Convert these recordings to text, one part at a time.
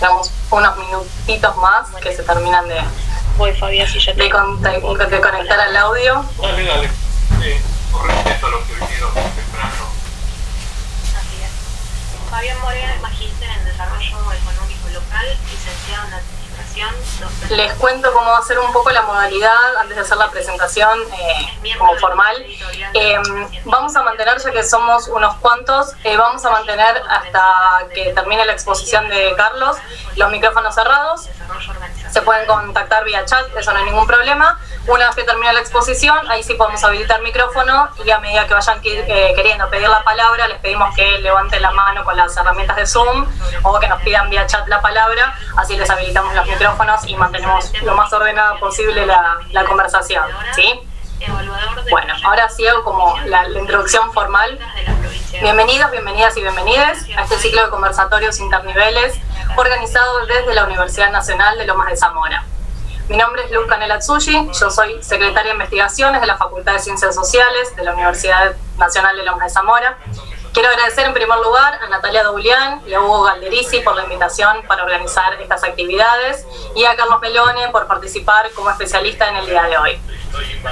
Damos unos minutitos más que se terminan de, Voy, Fabián, si ya te... de, con- de conectar al audio. Dale, dale. Sí, con respeto a lo que vinieron temprano. Así es. Fabián Moreno es magíster en Desarrollo Económico Local, licenciado en Les cuento cómo va a ser un poco la modalidad antes de hacer la presentación eh, como formal. Eh, vamos a mantener, ya que somos unos cuantos, eh, vamos a mantener hasta que termine la exposición de Carlos los micrófonos cerrados. Se pueden contactar vía chat, eso no hay ningún problema. Una vez que termine la exposición, ahí sí podemos habilitar micrófono y a medida que vayan eh, queriendo pedir la palabra, les pedimos que levanten la mano con las herramientas de Zoom o que nos pidan vía chat la palabra, así les habilitamos los micrófonos y mantenemos lo más ordenada posible la, la conversación. ¿sí? Evaluador de Bueno, ahora sí hago como la, la introducción formal. Bienvenidos, bienvenidas y bienvenides a este ciclo de conversatorios interniveles organizado desde la Universidad Nacional de Lomas de Zamora. Mi nombre es Luz Canela yo soy secretaria de investigaciones de la Facultad de Ciencias Sociales de la Universidad Nacional de Lomas de Zamora. Quiero agradecer en primer lugar a Natalia Doulian y a Hugo Galderici por la invitación para organizar estas actividades y a Carlos Melone por participar como especialista en el día de hoy.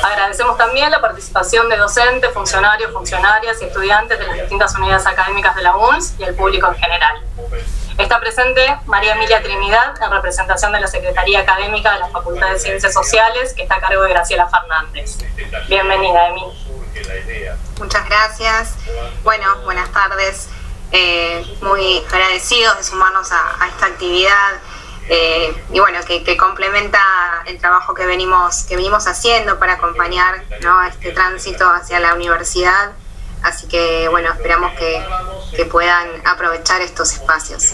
Agradecemos también la participación de docentes, funcionarios, funcionarias y estudiantes de las distintas unidades académicas de la UNS y el público en general. Está presente María Emilia Trinidad en representación de la Secretaría Académica de la Facultad de Ciencias Sociales, que está a cargo de Graciela Fernández. Bienvenida, Emi. Muchas gracias. Bueno, buenas tardes. Eh, muy agradecidos de sumarnos a, a esta actividad eh, y bueno, que, que complementa el trabajo que venimos, que venimos haciendo para acompañar ¿no? este tránsito hacia la universidad. Así que bueno, esperamos que, que puedan aprovechar estos espacios.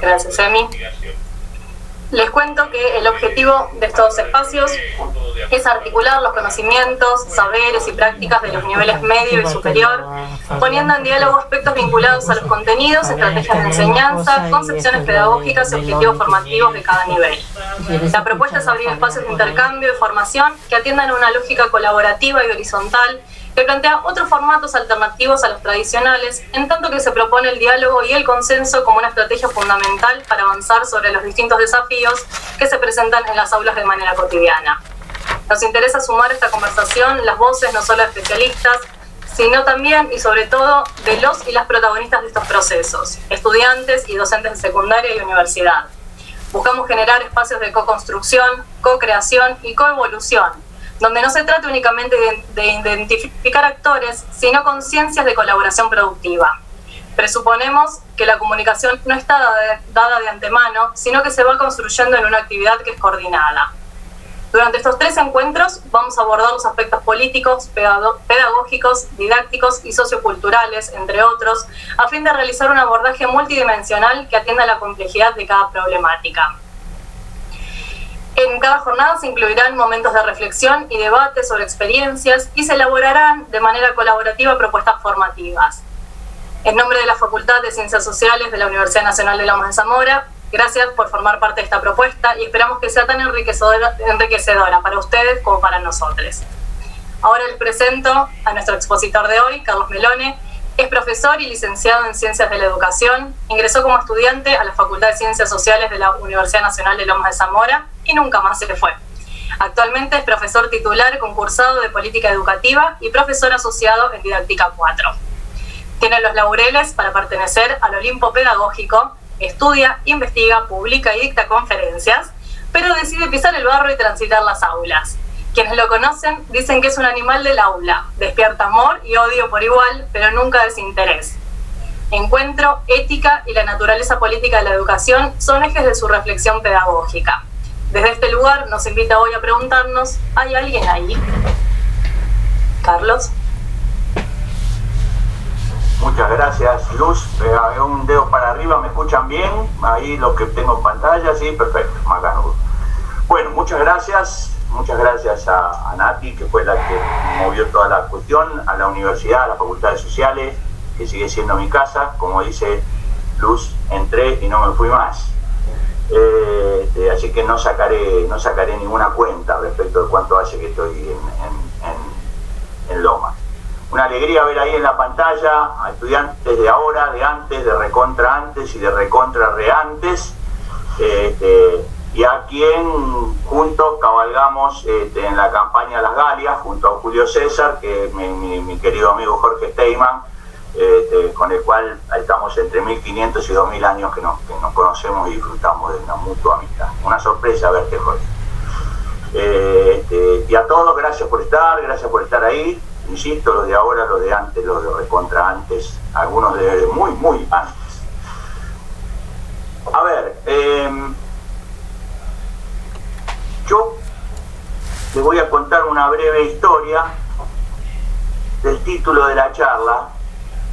Gracias, Emi. Les cuento que el objetivo de estos espacios es articular los conocimientos, saberes y prácticas de los niveles medio y superior, poniendo en diálogo aspectos vinculados a los contenidos, estrategias de enseñanza, concepciones pedagógicas y objetivos formativos de cada nivel. La propuesta es abrir espacios de intercambio y formación que atiendan a una lógica colaborativa y horizontal que plantea otros formatos alternativos a los tradicionales, en tanto que se propone el diálogo y el consenso como una estrategia fundamental para avanzar sobre los distintos desafíos que se presentan en las aulas de manera cotidiana. Nos interesa sumar esta conversación las voces no solo de especialistas, sino también y sobre todo de los y las protagonistas de estos procesos, estudiantes y docentes de secundaria y universidad. Buscamos generar espacios de co-construcción, co-creación y coevolución, donde no se trata únicamente de, de identificar actores, sino conciencias de colaboración productiva. Presuponemos que la comunicación no está dada de, dada de antemano, sino que se va construyendo en una actividad que es coordinada. Durante estos tres encuentros vamos a abordar los aspectos políticos, pedagógicos, didácticos y socioculturales, entre otros, a fin de realizar un abordaje multidimensional que atienda la complejidad de cada problemática. En cada jornada se incluirán momentos de reflexión y debate sobre experiencias y se elaborarán de manera colaborativa propuestas formativas. En nombre de la Facultad de Ciencias Sociales de la Universidad Nacional de Lomas de Zamora, gracias por formar parte de esta propuesta y esperamos que sea tan enriquecedora, para ustedes como para nosotros. Ahora les presento a nuestro expositor de hoy, Carlos Melone. Es profesor y licenciado en Ciencias de la Educación. Ingresó como estudiante a la Facultad de Ciencias Sociales de la Universidad Nacional de Lomas de Zamora y nunca más se le fue. Actualmente es profesor titular concursado de Política Educativa y profesor asociado en Didáctica 4. Tiene los laureles para pertenecer al Olimpo Pedagógico, estudia, investiga, publica y dicta conferencias, pero decide pisar el barro y transitar las aulas. Quienes lo conocen dicen que es un animal del aula, despierta amor y odio por igual, pero nunca desinterés. Encuentro, ética y la naturaleza política de la educación son ejes de su reflexión pedagógica. Desde este lugar nos invita hoy a preguntarnos, ¿hay alguien ahí? Carlos. Muchas gracias, Luz. Eh, un dedo para arriba, ¿me escuchan bien? Ahí lo que tengo en pantalla, sí, perfecto, macanudo. Bueno, muchas gracias, muchas gracias a, a Nati, que fue la que movió toda la cuestión, a la universidad, a la Facultad de Sociales, que sigue siendo mi casa, como dice Luz, entré y no me fui más. Eh, este, así que no sacaré, no sacaré ninguna cuenta respecto de cuánto hace que estoy en, en, en, Loma. una alegría ver ahí en la pantalla a estudiantes de ahora, de antes, de recontra antes y de recontra re antes. Este, y a quien juntos cabalgamos este, en la campaña Las Galias, junto a Julio César, que es mi, querido amigo Jorge Steyman, este, con el cual estamos entre 1500 y 2000 años que nos, conocemos y disfrutamos de una mutua amistad. Una sorpresa verte, Jorge. Este, y a todos, gracias por estar, gracias por estar ahí. Insisto, los de ahora, los de antes, los de recontra antes, algunos de muy, muy antes. A ver, em, yo les voy a contar una breve historia del título de la charla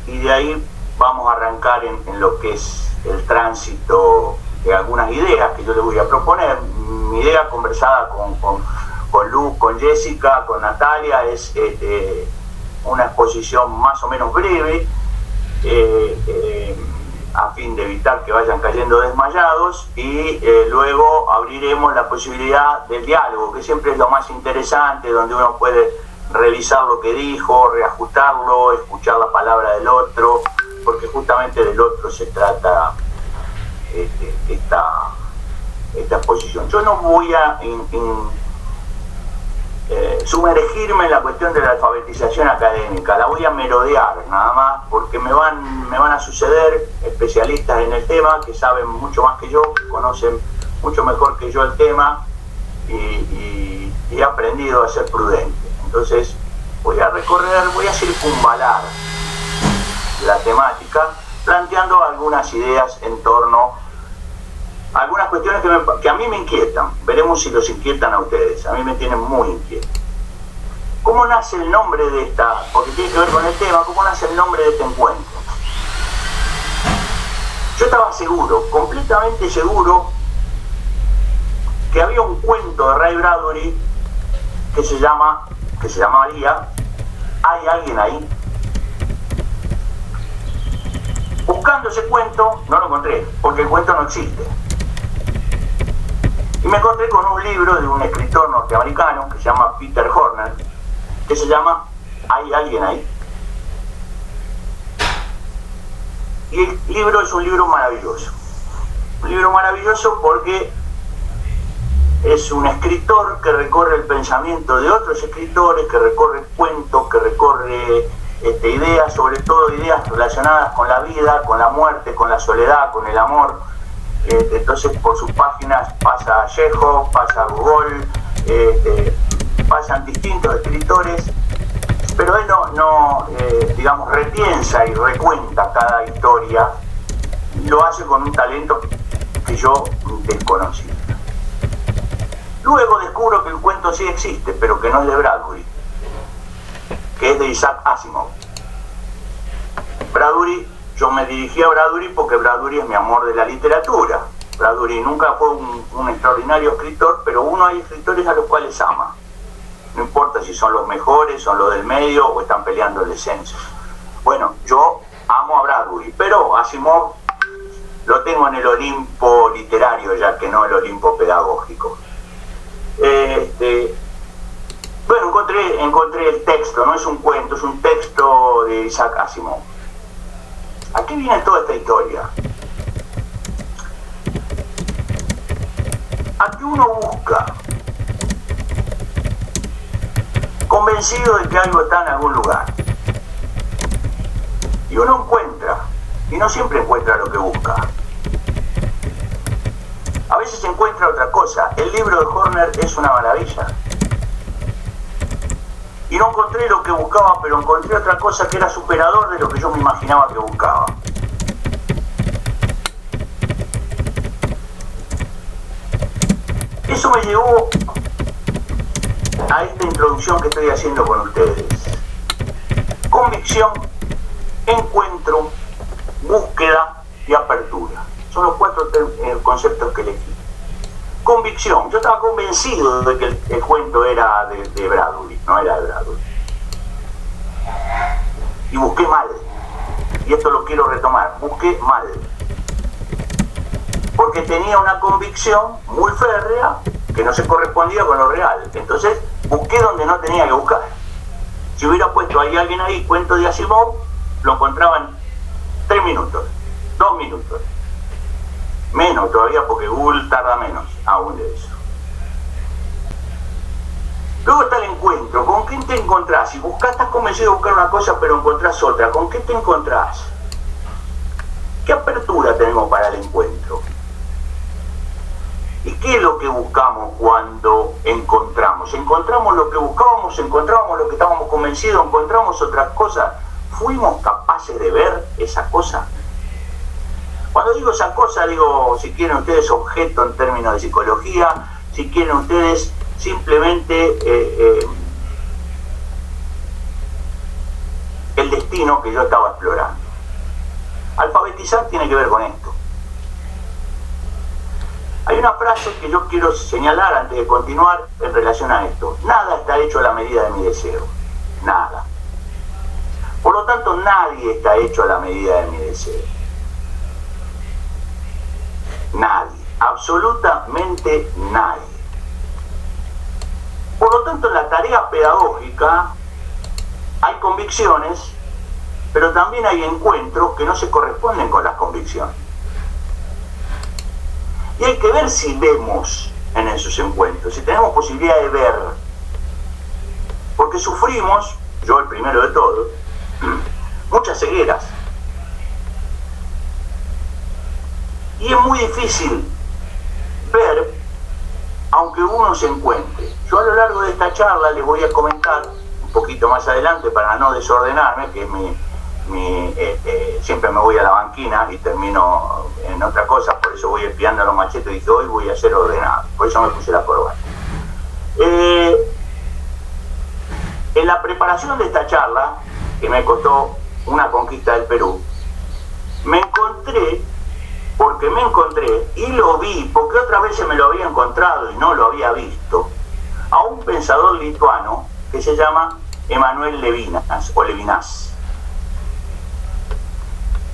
y de ahí vamos a arrancar en, lo que es el tránsito de algunas ideas que yo les voy a proponer. Mi idea conversada con, con, Luz, con Jessica, con Natalia es este, una exposición más o menos breve. Eh, eh, a fin de evitar que vayan cayendo desmayados y eh, luego abriremos la posibilidad del diálogo, que siempre es lo más interesante, donde uno puede revisar lo que dijo, reajustarlo, escuchar la palabra del otro, porque justamente del otro se trata este, esta, esta exposición. Yo no voy a eh, sumergirme en la cuestión de la alfabetización académica, la voy a merodear nada más, porque me van, me van a suceder especialistas en el tema que saben mucho más que yo, que conocen mucho mejor que yo el tema y, he aprendido a ser prudente. Entonces voy a recorrer, voy a circunvalar la temática, planteando algunas ideas en torno algunas cuestiones que, a mí me inquietan. Veremos si los inquietan a ustedes. A mí me tienen muy inquieto. ¿Cómo nace el nombre de esta, porque tiene que ver con el tema, cómo nace el nombre de este encuentro? Yo estaba seguro, completamente seguro, que había un cuento de Ray Bradbury que se llama, que se llamaría ¿Hay alguien ahí? Buscando ese cuento, no lo encontré, porque el cuento no existe. Y me encontré con un libro de un escritor norteamericano que se llama Peter Horner, que se llama ¿Hay alguien ahí? Y el libro es un libro maravilloso. Un libro maravilloso porque es un escritor que recorre el pensamiento de otros escritores, que recorre cuentos, que recorre este, ideas, sobre todo ideas relacionadas con la vida, con la muerte, con la soledad, con el amor eh, entonces por sus páginas pasa Chejo, pasa Google, este, pasan distintos escritores, pero él no, eh, digamos, repiensa y recuenta cada historia, lo hace con un talento que yo desconocí. Luego descubro que el cuento sí existe, pero que no es de Bradbury, que es de Isaac Asimov. Bradbury yo me dirigí a Bradbury porque Bradbury es mi amor de la literatura. Bradbury nunca fue un, extraordinario escritor, pero uno hay escritores a los cuales ama. No importa si son los mejores, son los del medio o están peleando el descenso. Bueno, yo amo a Bradbury, pero Asimov lo tengo en el Olimpo literario ya que no el Olimpo pedagógico. Este, bueno, encontré, encontré el texto, no es un cuento, es un texto de Isaac Asimov. Aquí viene toda esta historia. Aquí uno busca, convencido de que algo está en algún lugar. Y uno encuentra, y no siempre encuentra lo que busca. A veces encuentra otra cosa. El libro de Horner es una maravilla y no encontré lo que buscaba, pero encontré otra cosa que era superador de lo que yo me imaginaba que buscaba. Eso me llevó a esta introducción que estoy haciendo con ustedes. Convicción, encuentro, búsqueda y apertura. Son los cuatro eh, conceptos que elegí convicción. Yo estaba convencido de que el, cuento era de, de, no era de Bradbury. Y busqué mal. Y esto lo quiero retomar. Busqué mal. Porque tenía una convicción muy férrea que no se correspondía con lo real. Entonces busqué donde no tenía que buscar. Si hubiera puesto ahí alguien ahí, cuento de Asimov, lo encontraban tres minutos, dos minutos. Menos todavía porque Google tarda menos aún de eso. Luego está el encuentro. ¿Con quién te encontrás? Si buscas, estás convencido de buscar una cosa, pero encontrás otra. ¿Con qué te encontrás? ¿Qué apertura tenemos para el encuentro? ¿Y qué es lo que buscamos cuando encontramos? ¿Encontramos lo que buscábamos? ¿Encontramos lo que estábamos convencidos? ¿Encontramos otras cosas? ¿Fuimos capaces de ver esa cosa? Cuando digo esa cosa, digo, si quieren ustedes objeto en términos de psicología, si quieren ustedes simplemente eh, eh, el destino que yo estaba explorando. Alfabetizar tiene que ver con esto. Hay una frase que yo quiero señalar antes de continuar en relación a esto. Nada está hecho a la medida de mi deseo. Nada. Por lo tanto, nadie está hecho a la medida de mi deseo. Nadie. Absolutamente nadie. Por lo tanto, en la tarea pedagógica hay convicciones, pero también hay encuentros que no se corresponden con las convicciones. Y hay que ver si vemos en esos encuentros, si tenemos posibilidad de ver. Porque sufrimos, yo el primero de todos, muchas cegueras. Y es muy difícil ver aunque uno se encuentre. Yo a lo largo de esta charla les voy a comentar un poquito más adelante para no desordenarme, que mi, eh, eh, siempre me voy a la banquina y termino en otra cosa, por eso voy espiando los machetes y dije hoy voy a ser ordenado, por eso me puse la corbata. Eh, en la preparación de esta charla, que me costó una conquista del Perú, me encontré porque me encontré y lo vi, porque otras veces me lo había encontrado y no lo había visto, a un pensador lituano que se llama Emanuel Levinas o Levinas.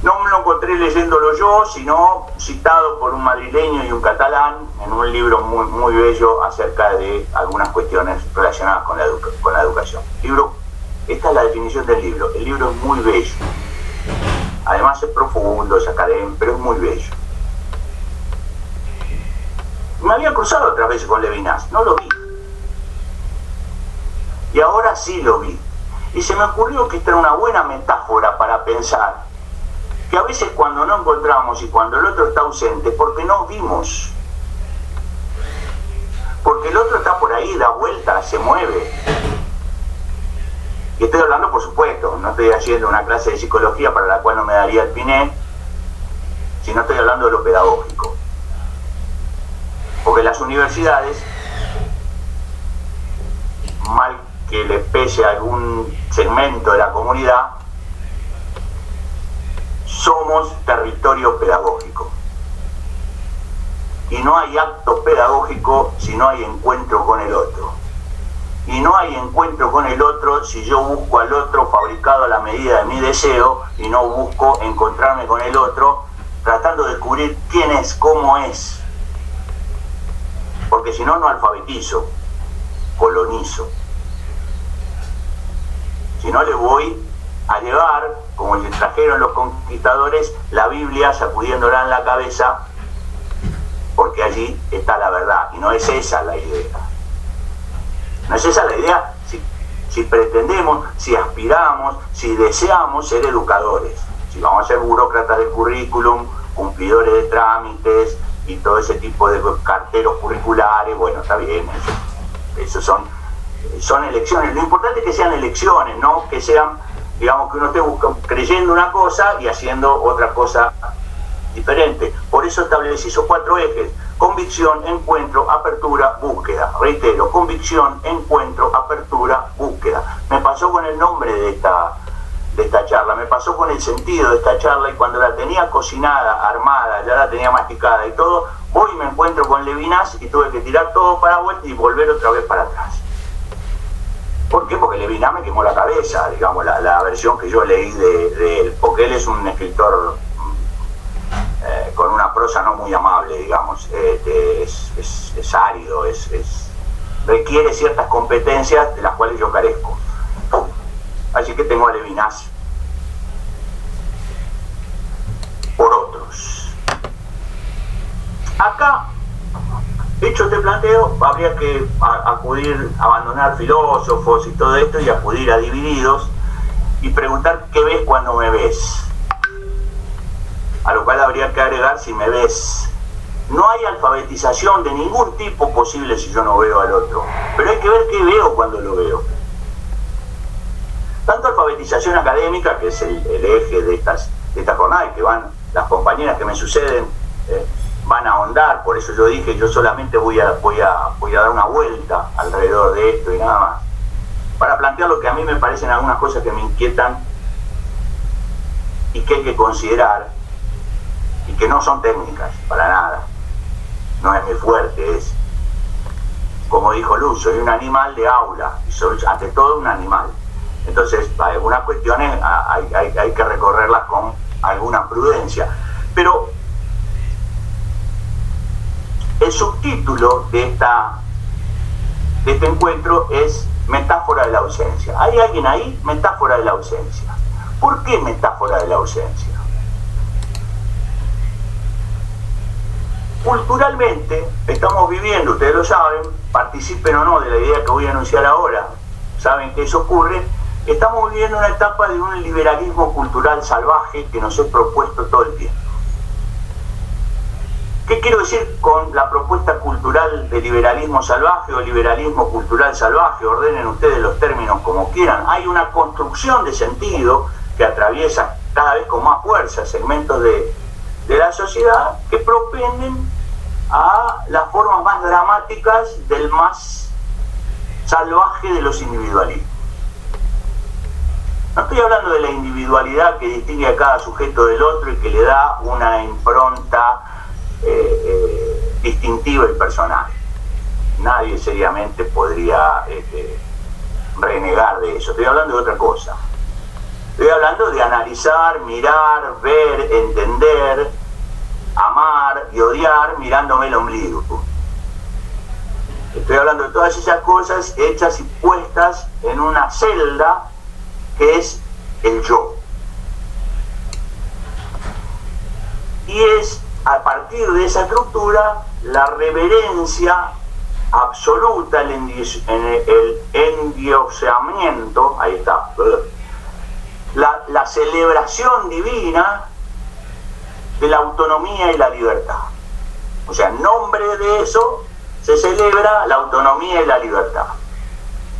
No me lo encontré leyéndolo yo, sino citado por un madrileño y un catalán en un libro muy, muy bello acerca de algunas cuestiones relacionadas con la, con la educación. Libro, esta es la definición del libro. El libro es muy bello. Además es profundo, es académico, pero es muy bello. Me había cruzado otras veces con Levinas, no lo vi. Y ahora sí lo vi. Y se me ocurrió que esta era una buena metáfora para pensar que a veces cuando no encontramos y cuando el otro está ausente, porque no vimos. Porque el otro está por ahí, da vuelta, se mueve. Y estoy hablando, por supuesto, no estoy haciendo una clase de psicología para la cual no me daría el piné, sino estoy hablando de lo pedagógico. Porque las universidades, mal que les pese a algún segmento de la comunidad, somos territorio pedagógico. Y no hay acto pedagógico si no hay encuentro con el otro y no hay encuentro con el otro si yo busco al otro fabricado a la medida de mi deseo y no busco encontrarme con el otro tratando de descubrir quién es, cómo es. Porque si no, no alfabetizo, colonizo. Si no, le voy a llevar, como le trajeron los conquistadores, la Biblia sacudiéndola en la cabeza, porque allí está la verdad, y no es esa la idea. ¿No es esa la idea? Si, pretendemos, si aspiramos, si deseamos ser educadores, si vamos a ser burócratas de currículum, cumplidores de trámites y todo ese tipo de carteros curriculares, bueno, está bien, eso, son, son elecciones. Lo importante es que sean elecciones, no que sean, digamos, que uno esté creyendo una cosa y haciendo otra cosa diferente. Por eso establecí esos cuatro ejes Convicción, encuentro, apertura, búsqueda. Reitero, convicción, encuentro, apertura, búsqueda. Me pasó con el nombre de esta, de esta charla, me pasó con el sentido de esta charla y cuando la tenía cocinada, armada, ya la tenía masticada y todo, voy y me encuentro con Levinas y tuve que tirar todo para vuelta y volver otra vez para atrás. ¿Por qué? Porque Levinas me quemó la cabeza, digamos, la, versión que yo leí de él, porque él es un escritor eh, con una prosa no muy amable, digamos, eh, es, árido, es, requiere ciertas competencias de las cuales yo carezco. Así que tengo a Levinas por otros. Acá, hecho este planteo, habría que acudir, abandonar filósofos y todo esto y acudir a divididos y preguntar qué ves cuando me ves. A lo cual habría que agregar si me ves. No hay alfabetización de ningún tipo posible si yo no veo al otro, pero hay que ver qué veo cuando lo veo. Tanto alfabetización académica, que es el, eje de estas, de esta jornada y que van las compañeras que me suceden, eh, van a ahondar, por eso yo dije, yo solamente voy a, voy, a, voy a dar una vuelta alrededor de esto y nada más para plantear lo que a mí me parecen algunas cosas que me inquietan y que hay que considerar y que no son técnicas para nada. No es muy fuerte, es, como dijo Luz, soy un animal de aula y soy ante todo un animal. Entonces, algunas cuestiones hay, hay que recorrerlas con alguna prudencia. Pero el subtítulo de, esta, de este encuentro es metáfora de la ausencia. ¿Hay alguien ahí? Metáfora de la ausencia. ¿Por qué metáfora de la ausencia? Culturalmente estamos viviendo, ustedes lo saben, participen o no de la idea que voy a anunciar ahora, saben que eso ocurre, estamos viviendo una etapa de un liberalismo cultural salvaje que nos he propuesto todo el tiempo. ¿Qué quiero decir con la propuesta cultural de liberalismo salvaje o liberalismo cultural salvaje? Ordenen ustedes los términos como quieran. Hay una construcción de sentido que atraviesa cada vez con más fuerza segmentos de, la sociedad que propenden a las formas más dramáticas del más salvaje de los individualismos. No estoy hablando de la individualidad que distingue a cada sujeto del otro y que le da una impronta eh, eh, distintivo y personal. Nadie seriamente podría este, renegar de eso. Estoy hablando de otra cosa. Estoy hablando de analizar, mirar, ver, entender, amar y odiar mirándome el ombligo. Estoy hablando de todas esas cosas hechas y puestas en una celda que es el yo. Y es a partir de esa estructura, la reverencia absoluta, el, endioseamiento, ahí está, la celebración divina de la autonomía y la libertad. O sea, en nombre de eso se celebra la autonomía y la libertad.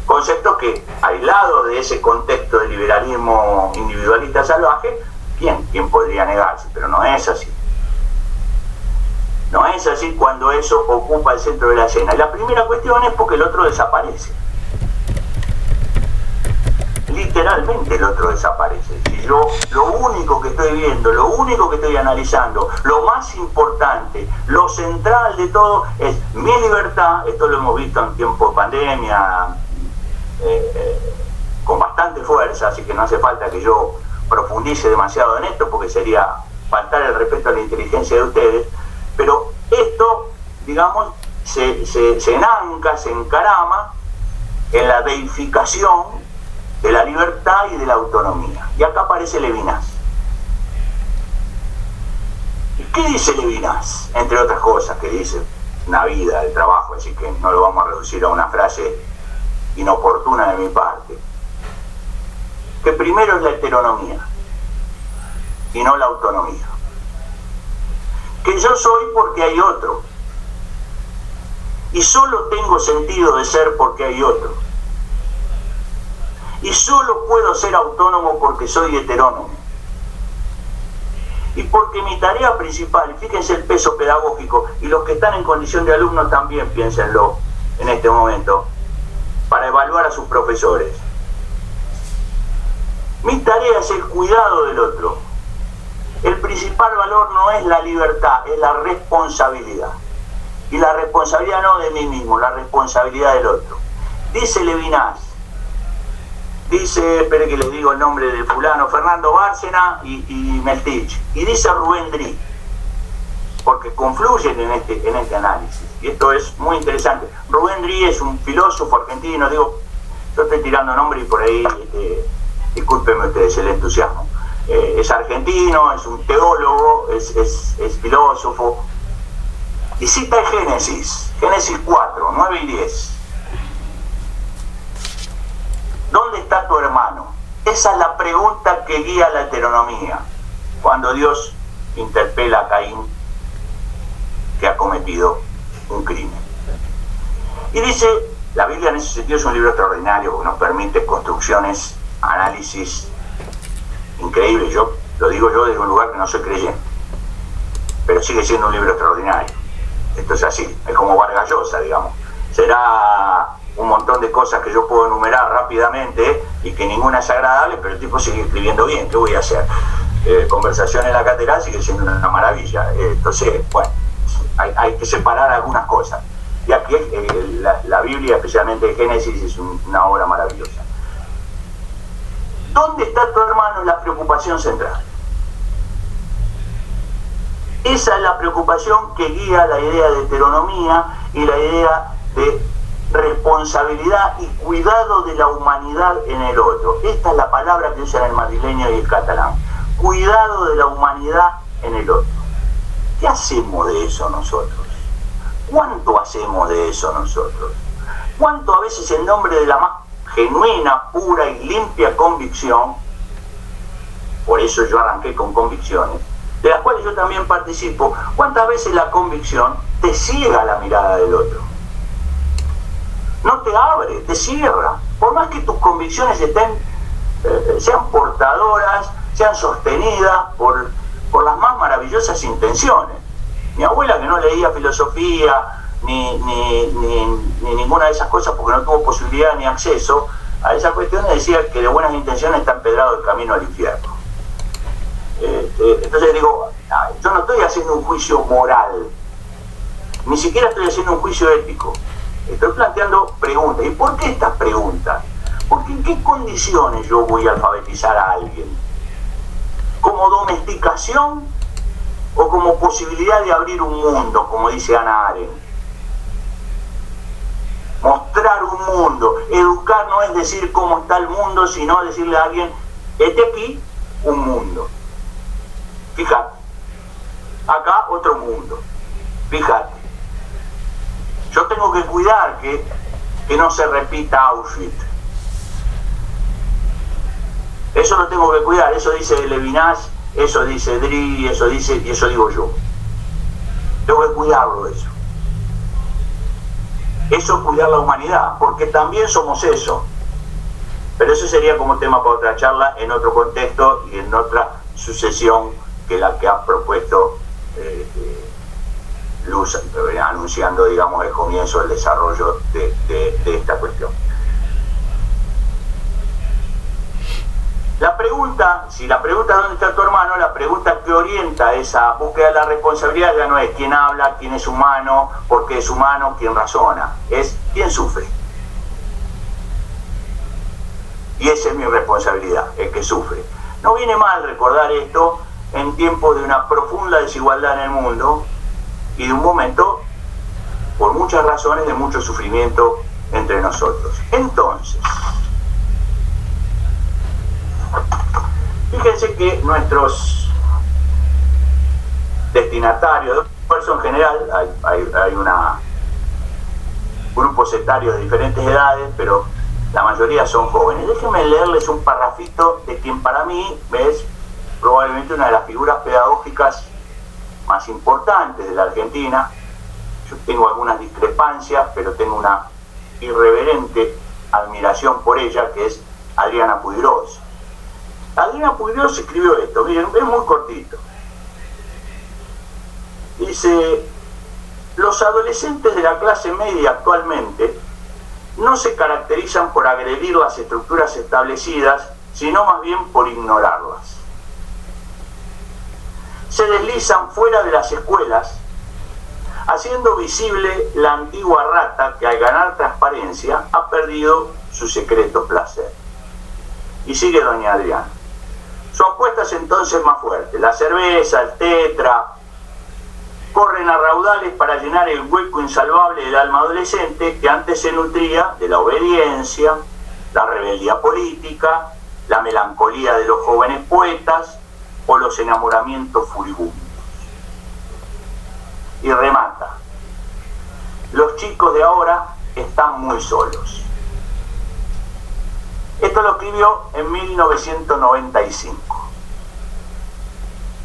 Conceptos que, aislados de ese contexto de liberalismo individualista salvaje, ¿quién, quién podría negarse? Pero no es así. No es así cuando eso ocupa el centro de la escena. Y la primera cuestión es porque el otro desaparece. Literalmente el otro desaparece. Si yo lo único que estoy viendo, lo único que estoy analizando, lo más importante, lo central de todo es mi libertad, esto lo hemos visto en tiempo de pandemia, eh, eh, con bastante fuerza, así que no hace falta que yo profundice demasiado en esto porque sería faltar el respeto a la inteligencia de ustedes, pero esto, digamos, se, se, enanca, se encarama en la deificación de la libertad y de la autonomía. Y acá aparece Levinas. ¿Y qué dice Levinas? Entre otras cosas que dice una vida, el trabajo, así que no lo vamos a reducir a una frase inoportuna de mi parte. Que primero es la heteronomía y no la autonomía que yo soy porque hay otro. Y solo tengo sentido de ser porque hay otro. Y solo puedo ser autónomo porque soy heterónomo. Y porque mi tarea principal, fíjense el peso pedagógico, y los que están en condición de alumnos también piénsenlo en este momento, para evaluar a sus profesores. Mi tarea es el cuidado del otro, el principal valor no es la libertad, es la responsabilidad. Y la responsabilidad no de mí mismo, la responsabilidad del otro. Dice Levinas, dice, espere que le digo el nombre de fulano, Fernando Bárcena y, y Meltich, y dice Rubén Dri, porque confluyen en este, en este análisis. Y esto es muy interesante. Rubén Dri es un filósofo argentino, digo, yo estoy tirando nombre y por ahí este, discúlpenme ustedes el entusiasmo. Eh, es argentino, es un teólogo, es, es filósofo. Y cita el Génesis, Génesis 4, 9 y 10. ¿Dónde está tu hermano? Esa es la pregunta que guía la heteronomía cuando Dios interpela a Caín que ha cometido un crimen. Y dice, la Biblia en ese sentido es un libro extraordinario que nos permite construcciones, análisis increíbles. Yo lo digo yo desde un lugar que no soy creyente, pero sigue siendo un libro extraordinario. Esto es así, es como Vargas Llosa, digamos. Será un montón de cosas que yo puedo enumerar rápidamente y que ninguna es agradable, pero el tipo sigue escribiendo bien, ¿qué voy a hacer? Eh, conversación en la catedral sigue siendo una maravilla. Eh, entonces, bueno, hay, que separar algunas cosas. Y aquí eh, la, Biblia, especialmente Génesis, es una obra maravillosa. ¿Dónde está tu hermano? La preocupación central. Esa es la preocupación que guía la idea de heteronomía y la idea de responsabilidad y cuidado de la humanidad en el otro. Esta es la palabra que usan el madrileño y el catalán. Cuidado de la humanidad en el otro. ¿Qué hacemos de eso nosotros? ¿Cuánto hacemos de eso nosotros? ¿Cuánto a veces en nombre de la más genuina, pura y limpia convicción, por eso yo arranqué con convicciones, de las cuales yo también participo, cuántas veces la convicción te ciega la mirada del otro? No te abre, te cierra. Por más que tus convicciones estén, eh, sean portadoras, sean sostenidas por por las más maravillosas intenciones. Mi abuela que no leía filosofía ni, ninguna de esas cosas porque no tuvo posibilidad ni acceso a esas cuestiones, decía que de buenas intenciones está empedrado el camino al infierno. Este, entonces digo, yo no estoy haciendo un juicio moral, ni siquiera estoy haciendo un juicio ético. Estoy planteando preguntas. ¿Y por qué estas preguntas? Porque en qué condiciones yo voy a alfabetizar a alguien como domesticación o como posibilidad de abrir un mundo, como dice Ana Arendt. Mostrar un mundo. Educar no es decir cómo está el mundo, sino decirle a alguien, este aquí, un mundo. Fíjate. Acá otro mundo. Fíjate. Yo tengo que cuidar que, que no se repita Auschwitz eso lo tengo que cuidar, eso dice Levinas, eso dice Dri, eso dice, y eso digo yo. Tengo que cuidarlo eso. Eso es cuidar la humanidad, porque también somos eso. Pero eso sería como tema para otra charla, en otro contexto y en otra sucesión que la que ha propuesto eh, eh, Luz, anunciando, digamos, el comienzo del desarrollo de esta cuestión. La pregunta, si la pregunta dónde está tu hermano, la pregunta que orienta esa búsqueda de la responsabilidad ya no es quién habla, quién es humano, por qué es humano, quién razona, es quién sufre. Y esa es mi responsabilidad, el que sufre. No viene mal recordar esto en tiempos de una profunda desigualdad en el mundo y de un momento, por muchas razones, de mucho sufrimiento entre nosotros. Entonces, Fíjense que nuestros destinatarios, de esfuerzo en general, hay, hay, una grupos etarios de diferentes edades, pero la mayoría son jóvenes. Déjenme leerles un parrafito de quien para mí es probablemente una de las figuras pedagógicas más importantes de la Argentina. Yo tengo algunas discrepancias, pero tengo una irreverente admiración por ella, que es Adriana Puigros. Adriana Puigros escribió esto, miren, es muy cortito. Dice, los adolescentes de la clase media actualmente no se caracterizan por agredir las estructuras establecidas, sino más bien por ignorarlas. Se deslizan fuera de las escuelas, haciendo visible la antigua rata que al ganar transparencia ha perdido su secreto placer. Y sigue doña Adriana. Su apuesta es entonces más fuerte. La cerveza, el tetra, corren a raudales para llenar el hueco insalvable del alma adolescente que antes se nutría de la obediencia, la rebeldía política la melancolía de los jóvenes poetas o los enamoramientos furibundos. Y remata, los chicos de ahora están muy solos. Esto lo escribió en 1995.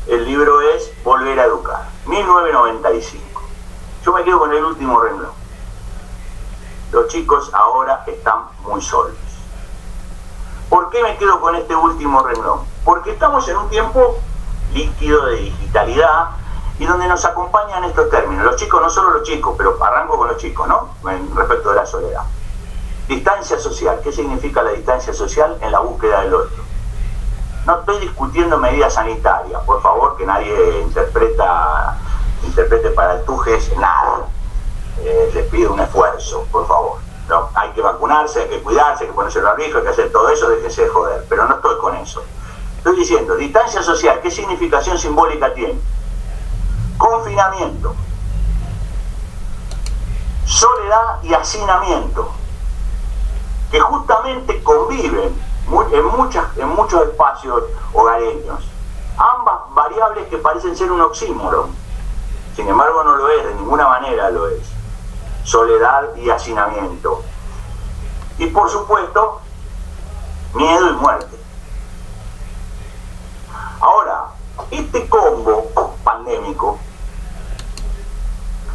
El libro es Volver a Educar, 1995. Yo me quedo con el último renglón. Los chicos ahora están muy solos. ¿Por qué me quedo con este último renglón? Porque estamos en un tiempo líquido de digitalidad y donde nos acompañan estos términos. Los chicos, no solo los chicos, pero arranco con los chicos, ¿no? respecto de la soledad. Distancia social. ¿Qué significa la distancia social en la búsqueda del otro? No estoy discutiendo medidas sanitarias, por favor, que nadie interpreta, interprete para el tujes nada. Eh, les pido un esfuerzo, por favor. Hay que vacunarse, hay que cuidarse, hay que ponerse el barbijo, hay que hacer todo eso, déjese de joder. Pero no estoy con eso. Estoy diciendo, distancia social, ¿qué significación simbólica tiene? Confinamiento, soledad y hacinamiento que justamente conviven en, muchas, en muchos espacios hogareños. Ambas variables que parecen ser un oxímoron, sin embargo no lo es, de ninguna manera lo es. Soledad y hacinamiento. Y por supuesto, miedo y muerte. Ahora, este combo pandémico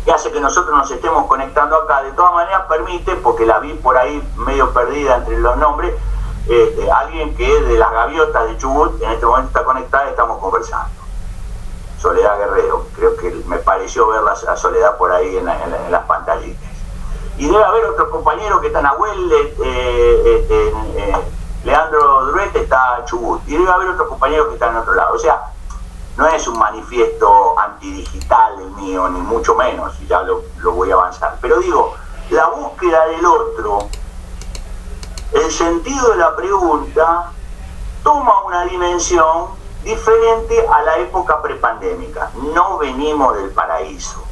que hace que nosotros nos estemos conectando acá. De todas maneras permite, porque la vi por ahí medio perdida entre los nombres, este, alguien que de las gaviotas de Chubut en este momento está conectada y estamos conversando. Soledad Guerrero, creo que me pareció ver la, Soledad por ahí en, las pantallitas. Y debe haber otros compañeros que están eh, eh, Leandro Duete está en Chubut, y debe haber otros compañeros que están en otro lado. O sea, no es un manifiesto antidigital el mío, ni mucho menos, y ya lo, voy a avanzar. Pero digo, la búsqueda del otro, el sentido de la pregunta, toma una dimensión diferente a la época prepandémica. No venimos del paraíso.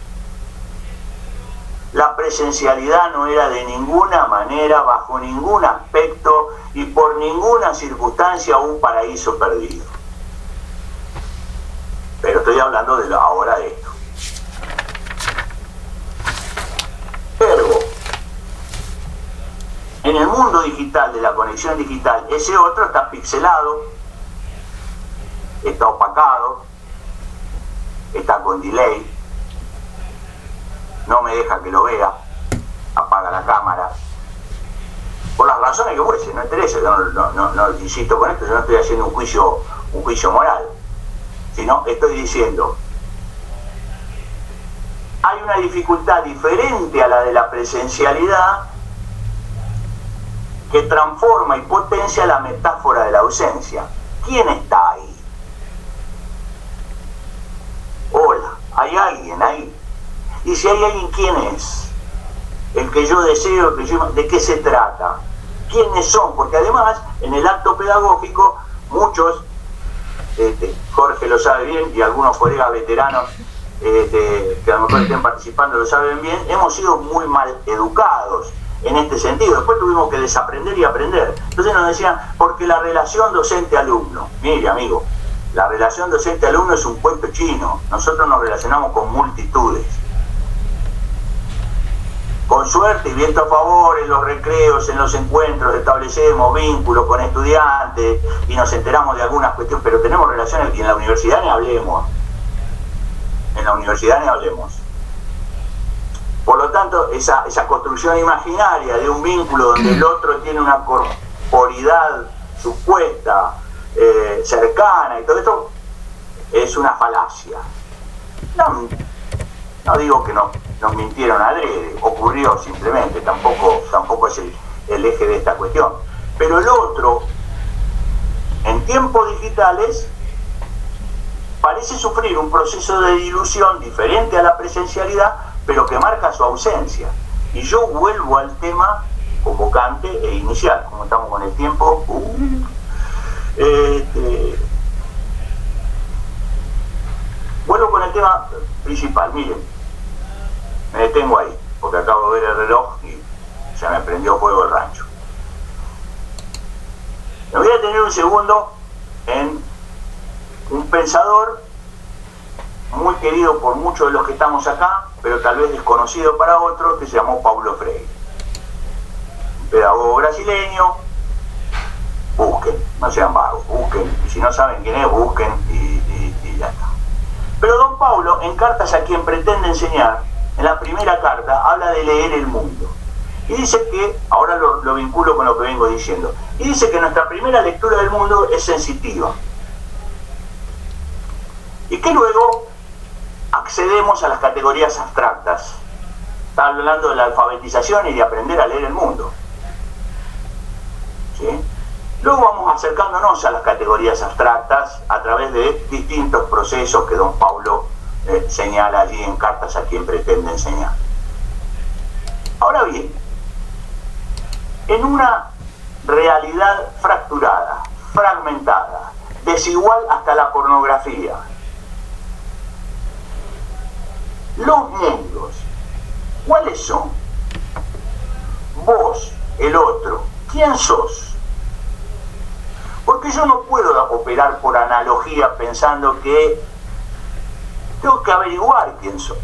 La presencialidad no era de ninguna manera, bajo ningún aspecto y por ninguna circunstancia un paraíso perdido. Pero estoy hablando de ahora de esto. Pero en el mundo digital, de la conexión digital, ese otro está pixelado, está opacado, está con delay, no me deja que lo vea, apaga la cámara. Por las razones que fuese, no interesa, yo no, no, no, insisto con esto, yo no estoy haciendo un juicio, un juicio moral sino estoy diciendo, hay una dificultad diferente a la de la presencialidad que transforma y potencia la metáfora de la ausencia. ¿Quién está ahí? Hola, hay alguien ahí. Y si hay alguien, ¿quién es? El que yo deseo, ¿de qué se trata? ¿Quiénes son? Porque además, en el acto pedagógico, muchos este, Jorge lo sabe bien y algunos colegas veteranos este, que a lo mejor estén participando lo saben bien, hemos sido muy mal educados en este sentido. Después tuvimos que desaprender y aprender. Entonces nos decían, porque la relación docente-alumno, mire amigo, la relación docente-alumno es un cuento chino. Nosotros nos relacionamos con multitudes con suerte y viento a favor, en los recreos, en los encuentros, establecemos vínculos con estudiantes y nos enteramos de algunas cuestiones, pero tenemos relaciones y en la universidad ni hablemos. En la universidad ni hablemos. Por lo tanto, esa, esa construcción imaginaria de un vínculo donde el otro tiene una corporidad supuesta, eh, cercana y todo esto, es una falacia. No digo que no, nos mintieron adrede, ocurrió simplemente, tampoco, tampoco es el, eje de esta cuestión. Pero el otro, en tiempos digitales, parece sufrir un proceso de dilución diferente a la presencialidad, pero que marca su ausencia. Y yo vuelvo al tema convocante e inicial, como estamos con el tiempo. Uh, este, vuelvo con el tema principal. Miren, me detengo ahí, porque acabo de ver el reloj y se me prendió fuego el rancho. Me voy a tener un segundo en un pensador muy querido por muchos de los que estamos acá, pero tal vez desconocido para otros, que se llamó Paulo Freire. Un pedagogo brasileño, busquen, no sean vagos, busquen, y si no saben quién es, busquen y, ya está. Pero don Paulo, en cartas a quien pretende enseñar, en la primera carta habla de leer el mundo. Y dice que, ahora lo, lo, vinculo con lo que vengo diciendo, y dice que nuestra primera lectura del mundo es sensitiva. Y que luego accedemos a las categorías abstractas. Está hablando de la alfabetización y de aprender a leer el mundo. Luego vamos acercándonos a las categorías abstractas a través de distintos procesos que don Pablo señala allí en cartas a quien pretende enseñar. Ahora bien, en una realidad fracturada, fragmentada, desigual hasta la pornografía, los mundos, ¿cuáles son? Vos, el otro, ¿quién sos? Porque yo no puedo operar por analogía pensando que tengo que averiguar quién sos.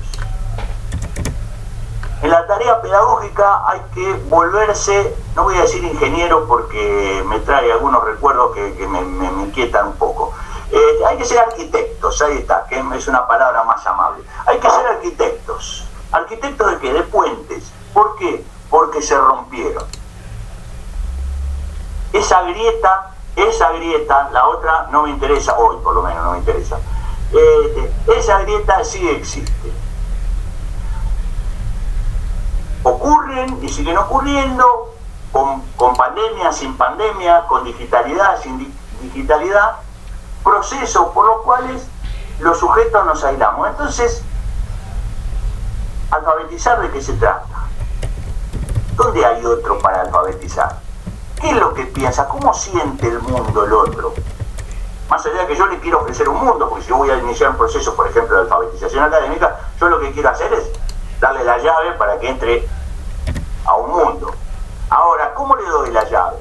En la tarea pedagógica hay que volverse, no voy a decir ingeniero porque me trae algunos recuerdos que, me, inquietan un poco. Eh, hay que ser arquitectos, ahí está, que es una palabra más amable. Hay que ser arquitectos. ¿Arquitectos de qué? De puentes. ¿Por qué? Porque se rompieron. Esa grieta, esa grieta, la otra no me interesa, hoy por lo menos no me interesa. Eh, esa grieta sí existe ocurren y siguen ocurriendo con, pandemia, sin pandemia, con digitalidad, sin digitalidad, procesos por los cuales los sujetos nos aislamos. Entonces, alfabetizar de qué se trata. ¿Dónde hay otro para alfabetizar? ¿Qué es lo que piensa? ¿Cómo siente el mundo el otro? Más allá de que yo le quiero ofrecer un mundo, porque si voy a iniciar un proceso, por ejemplo, de alfabetización académica, yo lo que quiero hacer es darle la llave para que entre a un mundo. Ahora, ¿cómo le doy la llave?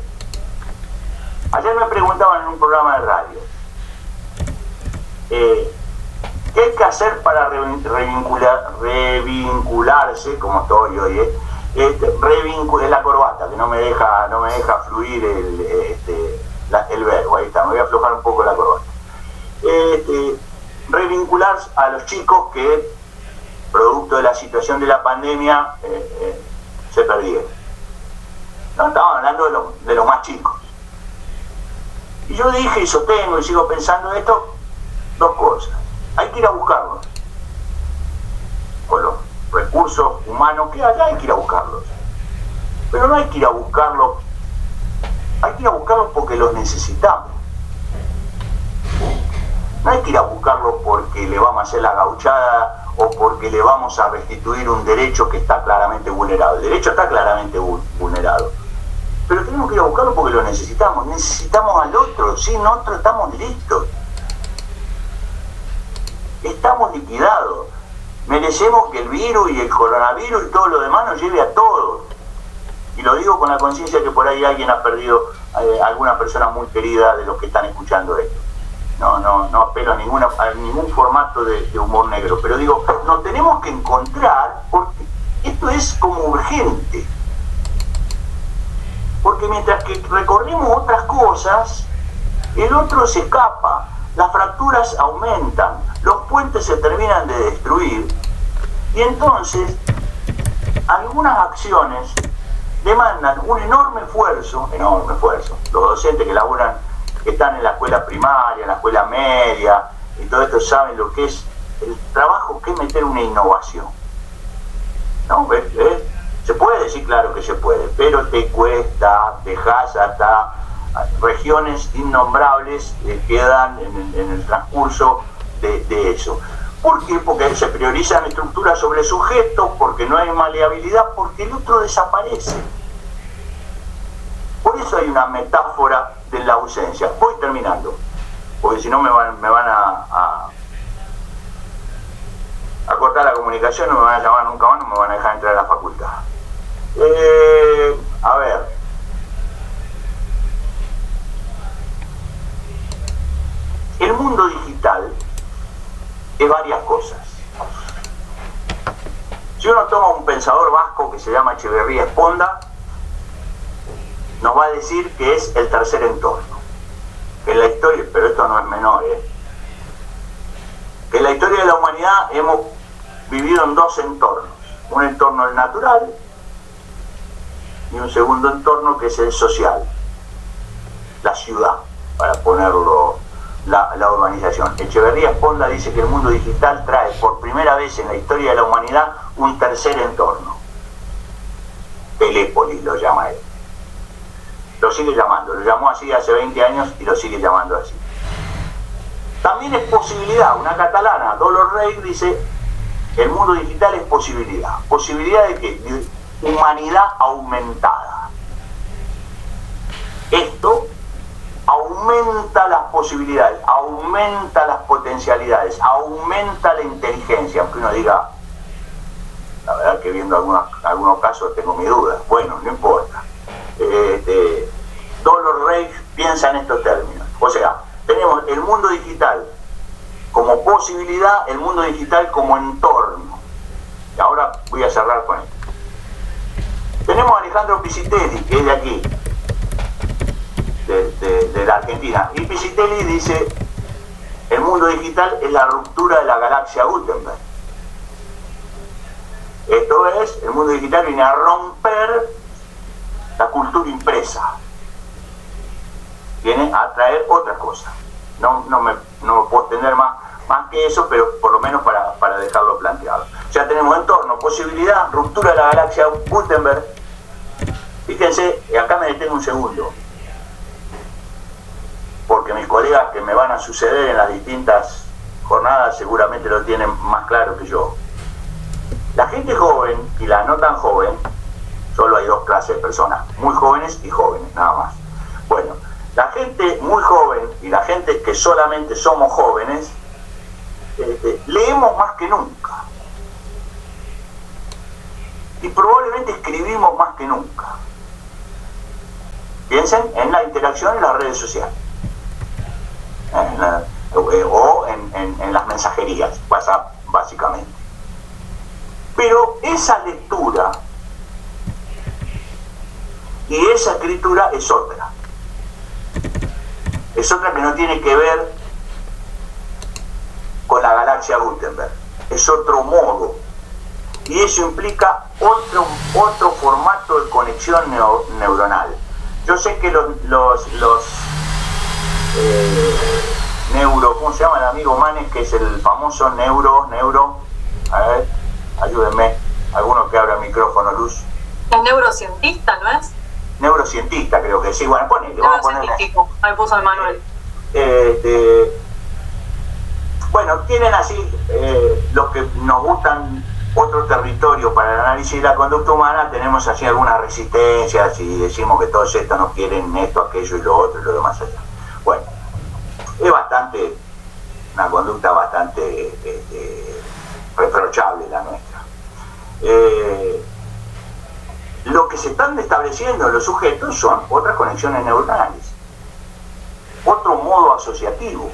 Ayer me preguntaban en un programa de radio, eh, ¿qué hay que hacer para revincular, revincularse, como estoy hoy, eh? Este, la corbata, que no me deja, no me deja fluir el, este, el verbo, ahí está, me voy a aflojar un poco la corbata. Este, revincular a los chicos que producto de la situación de la pandemia, eh, eh, se perdieron. No, estamos hablando de, lo, de los más chicos. Y yo dije y sostengo y sigo pensando en esto, dos cosas. Hay que ir a buscarlos. Con los recursos humanos que hay, hay que ir a buscarlos. Pero no hay que ir a buscarlos, hay que ir a buscarlos porque los necesitamos. No hay que ir a buscarlos porque le vamos a hacer la gauchada o porque le vamos a restituir un derecho que está claramente vulnerado. El derecho está claramente vulnerado. Pero tenemos que ir a buscarlo porque lo necesitamos. Necesitamos al otro. Sin otro estamos listos. Estamos liquidados. Merecemos que el virus y el coronavirus y todo lo demás nos lleve a todos. Y lo digo con la conciencia que por ahí alguien ha perdido eh, alguna persona muy querida de los que están escuchando esto no, no, no apelo a, ninguna, a ningún formato de, humor negro, pero digo, nos tenemos que encontrar porque esto es como urgente. Porque mientras que recorrimos otras cosas, el otro se escapa, las fracturas aumentan, los puentes se terminan de destruir y entonces algunas acciones demandan un enorme esfuerzo, enorme esfuerzo. Los docentes que laburan que están en la escuela primaria, en la escuela media, y todo esto saben lo que es el trabajo que es meter una innovación. ¿No? Se puede, sí, claro que se puede, pero te cuesta, dejas hasta regiones innombrables que quedan en, el transcurso de, eso. ¿Por qué? Porque se priorizan estructuras sobre sujetos, porque no hay maleabilidad, porque el otro desaparece. Por eso hay una metáfora de la ausencia. Voy terminando, porque si no me van, me van a, a, cortar la comunicación, no me van a llamar nunca más, no me van a dejar entrar a la facultad. Eh, a ver. el mundo digital varias cosas. Si uno toma un pensador vasco que se llama Echeverría Esponda, nos va a decir que es el tercer entorno. Que en la historia, pero esto no es menor, ¿eh? que en la historia de la humanidad hemos vivido en dos entornos. Un entorno natural y un segundo entorno que es el social, la ciudad, para ponerlo la, la, urbanización. Echeverría Esponda dice que el mundo digital trae por primera vez en la historia de la humanidad un tercer entorno. Pelépolis lo llama él. Lo sigue llamando, lo llamó así hace 20 años y lo sigue llamando así. También es posibilidad, una catalana, Dolor Rey, dice, el mundo digital es posibilidad. ¿Posibilidad de qué? Humanidad aumentada. Esto aumenta las posibilidades, aumenta las potencialidades, aumenta la inteligencia, aunque uno diga, la verdad que viendo algunos, algunos casos tengo mi duda, bueno, no importa. Este, Dolor Rey piensa en estos términos. O sea, tenemos el mundo digital como posibilidad, el mundo digital como entorno. Y ahora voy a cerrar con esto. Tenemos a Alejandro Pisitelli, que es de aquí, de, la Argentina. Y Pisitelli dice, el mundo digital es la ruptura de la galaxia Gutenberg. Esto es, el mundo digital viene a romper la cultura impresa. Viene a traer otra cosa. No, no, me, no puedo extender más, más que eso, pero por lo menos para, para dejarlo planteado. Ya tenemos entorno, posibilidad, ruptura de la galaxia Gutenberg. Fíjense, acá me detengo un segundo porque mis colegas que me van a suceder en las distintas jornadas seguramente lo tienen más claro que yo. La gente joven y la no tan joven, solo hay dos clases de personas, muy jóvenes y jóvenes, nada más. Bueno, la gente muy joven y la gente que solamente somos jóvenes, este, leemos más que nunca. Y probablemente escribimos más que nunca. Piensen en la interacción en las redes sociales. Eh, o en, las mensajerías, WhatsApp básicamente. Pero esa lectura y esa escritura es otra. Es otra que no tiene que ver con la galaxia Gutenberg. Es otro modo. Y eso implica otro, otro formato de conexión neuronal. Yo sé que los, los eh, neuro, ¿cómo se llama el amigo Manes? Que es el famoso neuro, neuro, a ver, ayúdenme, alguno que abra el micrófono, Luz. Es neurocientista, ¿no es? Neurocientista, creo que sí, bueno, ponele, vamos a ponerle. Ahí puso el Manuel. Este, bueno, tienen así eh, los que nos gustan otro territorio para el análisis de la conducta humana, tenemos así algunas resistencias y decimos que todos estos no quieren esto, aquello y lo otro y lo demás allá. Bueno, es bastante, una conducta bastante este, reprochable la nuestra. Eh, lo que se están estableciendo los sujetos son otras conexiones neuronales, otro modo asociativo,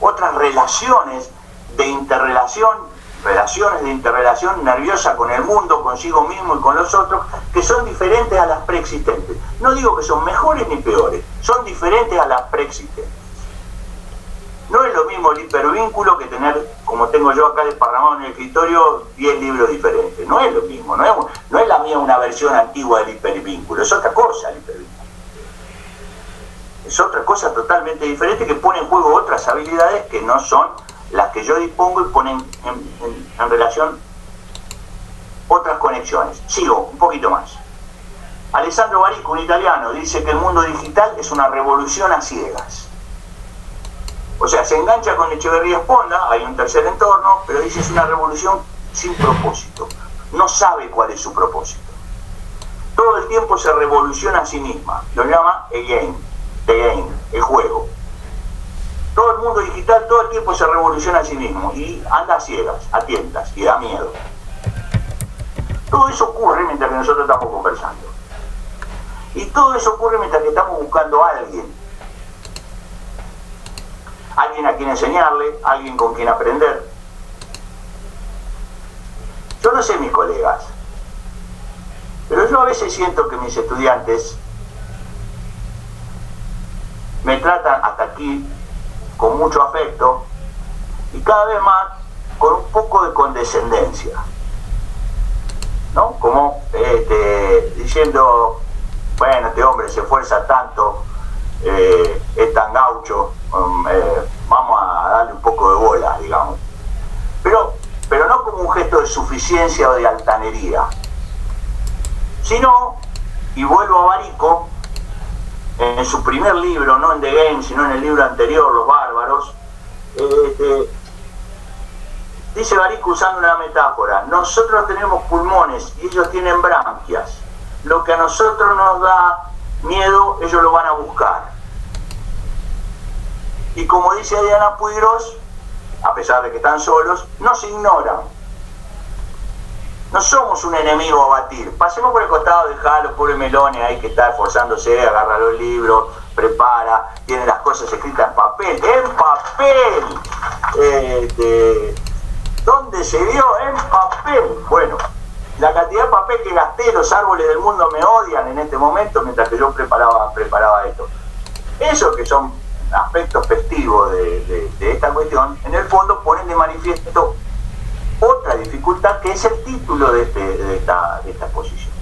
otras relaciones de interrelación relaciones de interrelación nerviosa con el mundo, consigo mismo y con los otros, que son diferentes a las preexistentes. No digo que son mejores ni peores, son diferentes a las preexistentes. No es lo mismo el hipervínculo que tener, como tengo yo acá desparramado en el escritorio, 10 libros diferentes. No es lo mismo, no es, no es la mía una versión antigua del hipervínculo, es otra cosa el hipervínculo. Es otra cosa totalmente diferente que pone en juego otras habilidades que no son las que yo dispongo y ponen en, relación otras conexiones. Sigo un poquito más. Alessandro Barico, un italiano, dice que el mundo digital es una revolución a ciegas. O sea, se engancha con Echeverría Esponda, hay un tercer entorno, pero dice es una revolución sin propósito. No sabe cuál es su propósito. Todo el tiempo se revoluciona a sí misma. Lo llama el game, game, el juego. Todo el mundo digital todo el tiempo se revoluciona a sí mismo y anda a ciegas, a tientas y da miedo. Todo eso ocurre mientras que nosotros estamos conversando. Y todo eso ocurre mientras que estamos buscando a alguien. alguien a quien enseñarle, alguien con quien aprender. Yo no sé mis colegas, pero yo a veces siento que mis estudiantes me tratan hasta aquí con mucho afecto y cada vez más con un poco de condescendencia. ¿No? Como este, diciendo, bueno, este hombre se esfuerza tanto, eh, es tan gaucho, um, eh, vamos a darle un poco de bola, digamos. Pero, pero no como un gesto de suficiencia o de altanería, sino, y vuelvo a Barico, en su primer libro, no en The Game, sino en el libro anterior, Los Bárbaros, este, dice Barico usando una metáfora, nosotros tenemos pulmones y ellos tienen branquias. Lo que a nosotros nos da miedo, ellos lo van a buscar. Y como dice Diana Puigros, a pesar de que están solos, no se ignoran. No somos un enemigo a batir. Pasemos por el costado, dejar a los pobres melones ahí que está esforzándose, agarra los libros, prepara, tiene las cosas escritas en papel. ¡En papel! Este, ¿Dónde se dio? En papel. Bueno, la cantidad de papel que gasté, los árboles del mundo me odian en este momento mientras que yo preparaba, preparaba esto. Eso que son aspectos festivos de, esta cuestión, en el fondo ponen de manifiesto otra dificultad que es el título de, este, esta, exposición.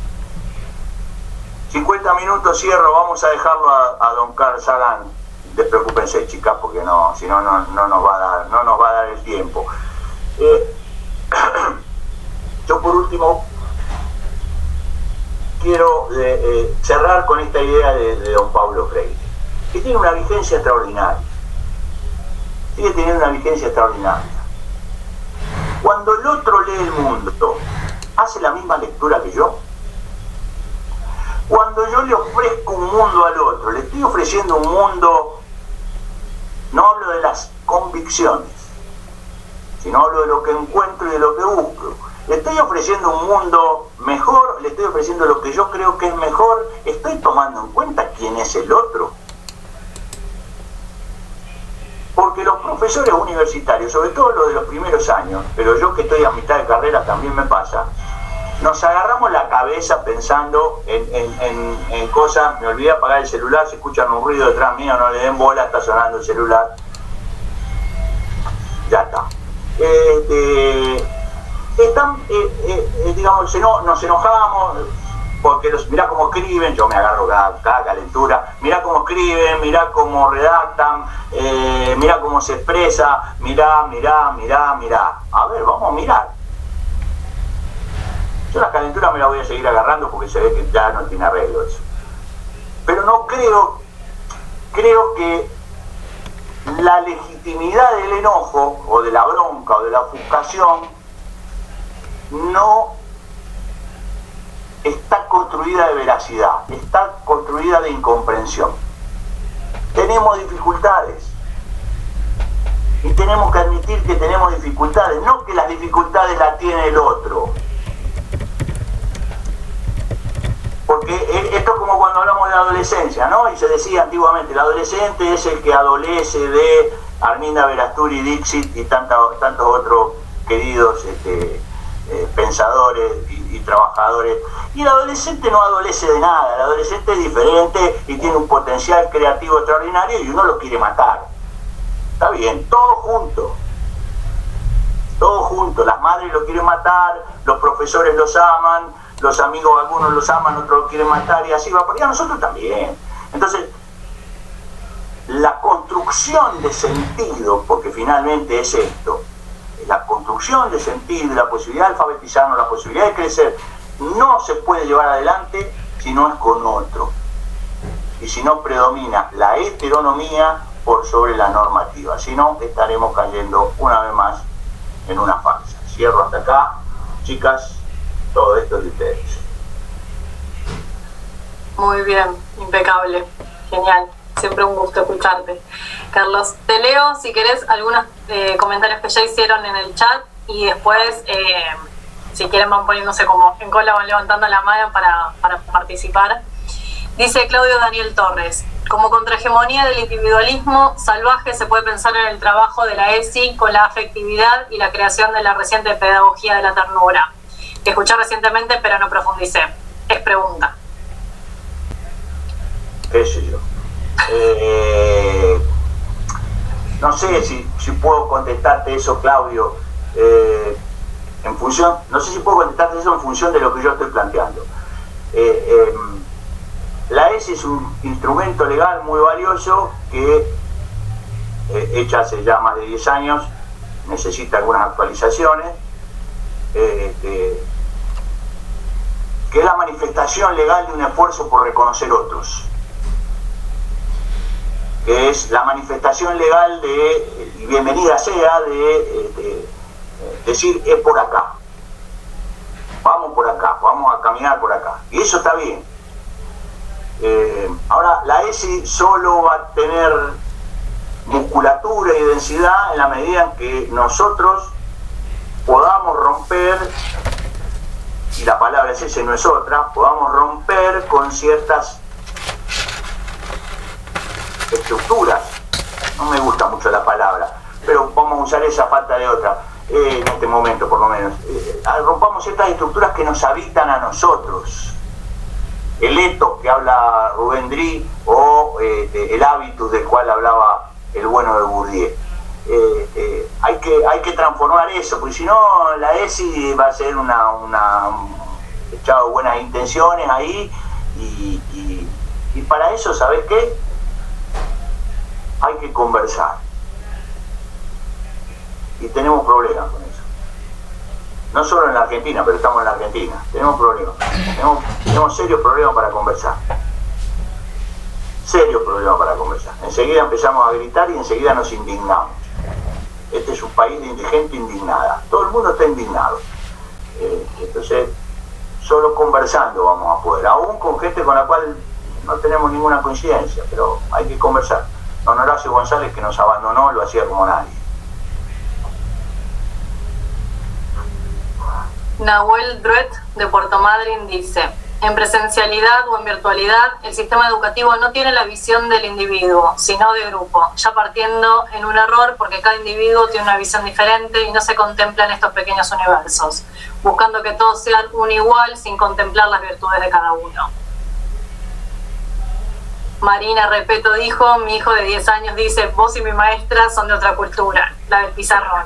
50 minutos cierro, vamos a dejarlo a, don Carl Sagan. Despreocúpense, chicas, porque no, si no, no, nos va a dar, no nos va a dar el tiempo. Eh, yo por último quiero eh, eh, cerrar con esta idea de, don Pablo Freire, que tiene una vigencia extraordinaria. Sigue teniendo una vigencia extraordinaria. Cuando el otro lee el mundo, hace la misma lectura que yo. Cuando yo le ofrezco un mundo al otro, le estoy ofreciendo un mundo, no hablo de las convicciones, sino hablo de lo que encuentro y de lo que busco. Le estoy ofreciendo un mundo mejor, le estoy ofreciendo lo que yo creo que es mejor, estoy tomando en cuenta quién es el otro. Porque los profesores universitarios, sobre todo los de los primeros años, pero yo que estoy a mitad de carrera también me pasa, nos agarramos la cabeza pensando en, cosas, me olvidé apagar el celular, si escuchan un ruido detrás mío, no le den bola, está sonando el celular. Ya está. Este, están, eh, eh, eh, digamos, nos enojamos porque los, mirá cómo escriben, yo me agarro cada, calentura, mirá cómo escriben, mirá cómo redactan, eh, mirá cómo se expresa, mirá, mirá, mirá, mirá. A ver, vamos a mirar. Yo la calentura me la voy a seguir agarrando porque se ve que ya no tiene arreglo eso. Pero no creo, creo que la legitimidad del enojo o de la bronca o de la ofuscación no está construida de veracidad, está construida de incomprensión. Tenemos dificultades y tenemos que admitir que tenemos dificultades, no que las dificultades las tiene el otro. Porque esto es como cuando hablamos de adolescencia, ¿no? Y se decía antiguamente, el adolescente es el que adolece de Arminda Verasturi, Dixit y tantos otros queridos este, eh, pensadores y, trabajadores. Y el adolescente no adolece de nada, el adolescente es diferente y tiene un potencial creativo extraordinario y uno lo quiere matar. Está bien, todo junto. Todo junto. Las madres lo quieren matar, los profesores los aman, los amigos algunos los aman, otros lo quieren matar y así va. Y a nosotros también. Entonces, la construcción de sentido, porque finalmente es esto, la construcción de sentido la posibilidad de alfabetizarnos, la posibilidad de crecer, no se puede llevar adelante si no es con otro. Y si no predomina la heteronomía por sobre la normativa. Si no, estaremos cayendo una vez más en una farsa. Cierro hasta acá. Chicas, todo esto es de ustedes. Muy bien, impecable, genial siempre un gusto escucharte. Carlos, te leo si querés algunos eh, comentarios que ya hicieron en el chat y después, eh, si quieren, van poniéndose como en cola, van levantando la mano para, participar. Dice Claudio Daniel Torres, como contrahegemonía del individualismo salvaje se puede pensar en el trabajo de la ESI con la afectividad y la creación de la reciente pedagogía de la ternura, que escuché recientemente pero no profundicé. Es pregunta. ¿Qué yo? Eh, no sé si, puedo contestarte eso, Claudio, eh, en función, no sé si puedo contestarte eso en función de lo que yo estoy planteando. Eh, em, la ESI es un instrumento legal muy valioso que, hecha hace ya más de 10 años, necesita algunas actualizaciones, que, que es la manifestación legal de un esfuerzo por reconocer otros que es la manifestación legal de, y bienvenida sea, de, decir es por acá. Vamos por acá, vamos a caminar por acá. Y eso está bien. Eh, ahora, la ESI solo va a tener musculatura y densidad en la medida en que nosotros podamos romper, y la palabra es ese, no es otra, podamos romper con ciertas estructuras, no me gusta mucho la palabra, pero vamos a usar esa falta de otra, eh, en este momento por lo menos. Eh, rompamos estas estructuras que nos habitan a nosotros. El eto que habla Rubén Dri o eh, el hábitus del cual hablaba el bueno de Bourdieu. hay, que, hay que transformar eso, porque si no la ESI va a ser una, una echado buenas intenciones ahí y, y para eso, ¿sabes qué? Hay que conversar. Y tenemos problemas con eso. No solo en la Argentina, pero estamos en la Argentina. Tenemos problemas. Tenemos, serios problemas para conversar. Serios problemas para conversar. Enseguida empezamos a gritar y enseguida nos indignamos. Este es un país de gente indignada. Todo el mundo está indignado. Eh, entonces, solo conversando vamos a poder. Aún con gente con la cual no tenemos ninguna coincidencia, pero hay que conversar. Don González, que nos abandonó, lo hacía como nadie. Nahuel Druet, de Puerto Madryn, dice, en presencialidad o en virtualidad, el sistema educativo no tiene la visión del individuo, sino de grupo, ya partiendo en un error porque cada individuo tiene una visión diferente y no se contempla en estos pequeños universos, buscando que todos sean un igual sin contemplar las virtudes de cada uno. Marina Repeto dijo, mi hijo de 10 años dice, vos y mi maestra son de otra cultura, la del pizarrón.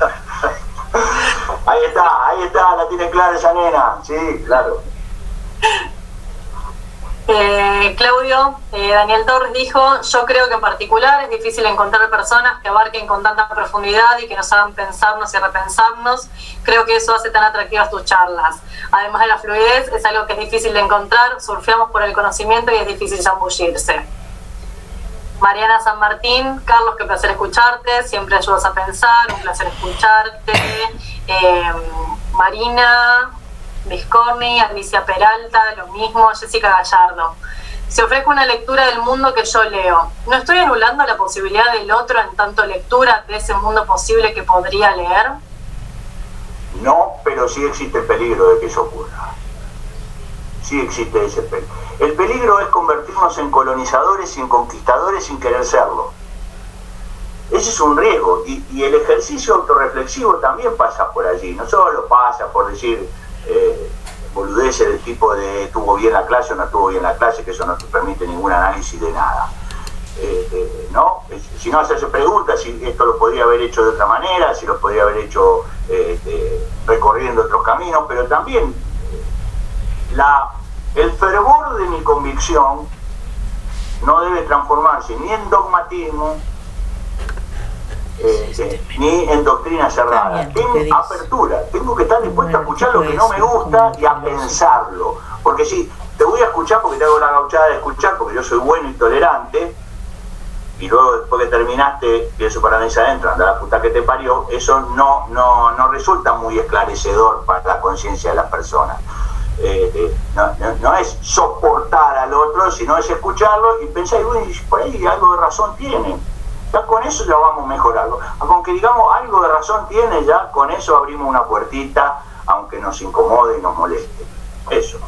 ahí está, ahí está, la tiene clara esa nena, sí, claro. Eh, Claudio, eh, Daniel Torres dijo, yo creo que en particular es difícil encontrar personas que abarquen con tanta profundidad y que nos hagan pensarnos y repensarnos. Creo que eso hace tan atractivas tus charlas. Además de la fluidez, es algo que es difícil de encontrar, surfeamos por el conocimiento y es difícil zambullirse. Mariana San Martín, Carlos, qué placer escucharte, siempre ayudas a pensar, un placer escucharte. Eh, Marina, Viscorni, Alicia Peralta, lo mismo, Jessica Gallardo. Se ofrece una lectura del mundo que yo leo. ¿No estoy anulando la posibilidad del otro en tanto lectura de ese mundo posible que podría leer? No, pero sí existe el peligro de que eso ocurra. Sí existe ese peligro. El peligro es convertirnos en colonizadores y en conquistadores sin querer serlo. Ese es un riesgo y, y el ejercicio autorreflexivo también pasa por allí, no solo pasa por decir, eh, boludeces del tipo de tuvo bien la clase o no tuvo bien la clase, que eso no te permite ningún análisis de nada. Eh, eh, ¿no? Si no hacerse preguntas si esto lo podría haber hecho de otra manera, si lo podría haber hecho eh, recorriendo otros caminos, pero también la, el fervor de mi convicción no debe transformarse ni en dogmatismo, eh, ni en doctrina cerrada. Tengo apertura, tengo que estar dispuesto a escuchar lo que no me gusta y a pensarlo. Porque si te voy a escuchar porque te hago la gauchada de escuchar, porque yo soy bueno y tolerante, y luego después que terminaste, y eso para mí adentro, anda la puta que te parió, eso no, no, no resulta muy esclarecedor para la conciencia de las personas. Eh, eh, no, no, es soportar al otro, sino es escucharlo y pensar, y por ahí algo de razón tiene ya con eso ya vamos mejorando. Aunque digamos algo de razón tiene, ya con eso abrimos una puertita, aunque nos incomode y nos moleste. Eso.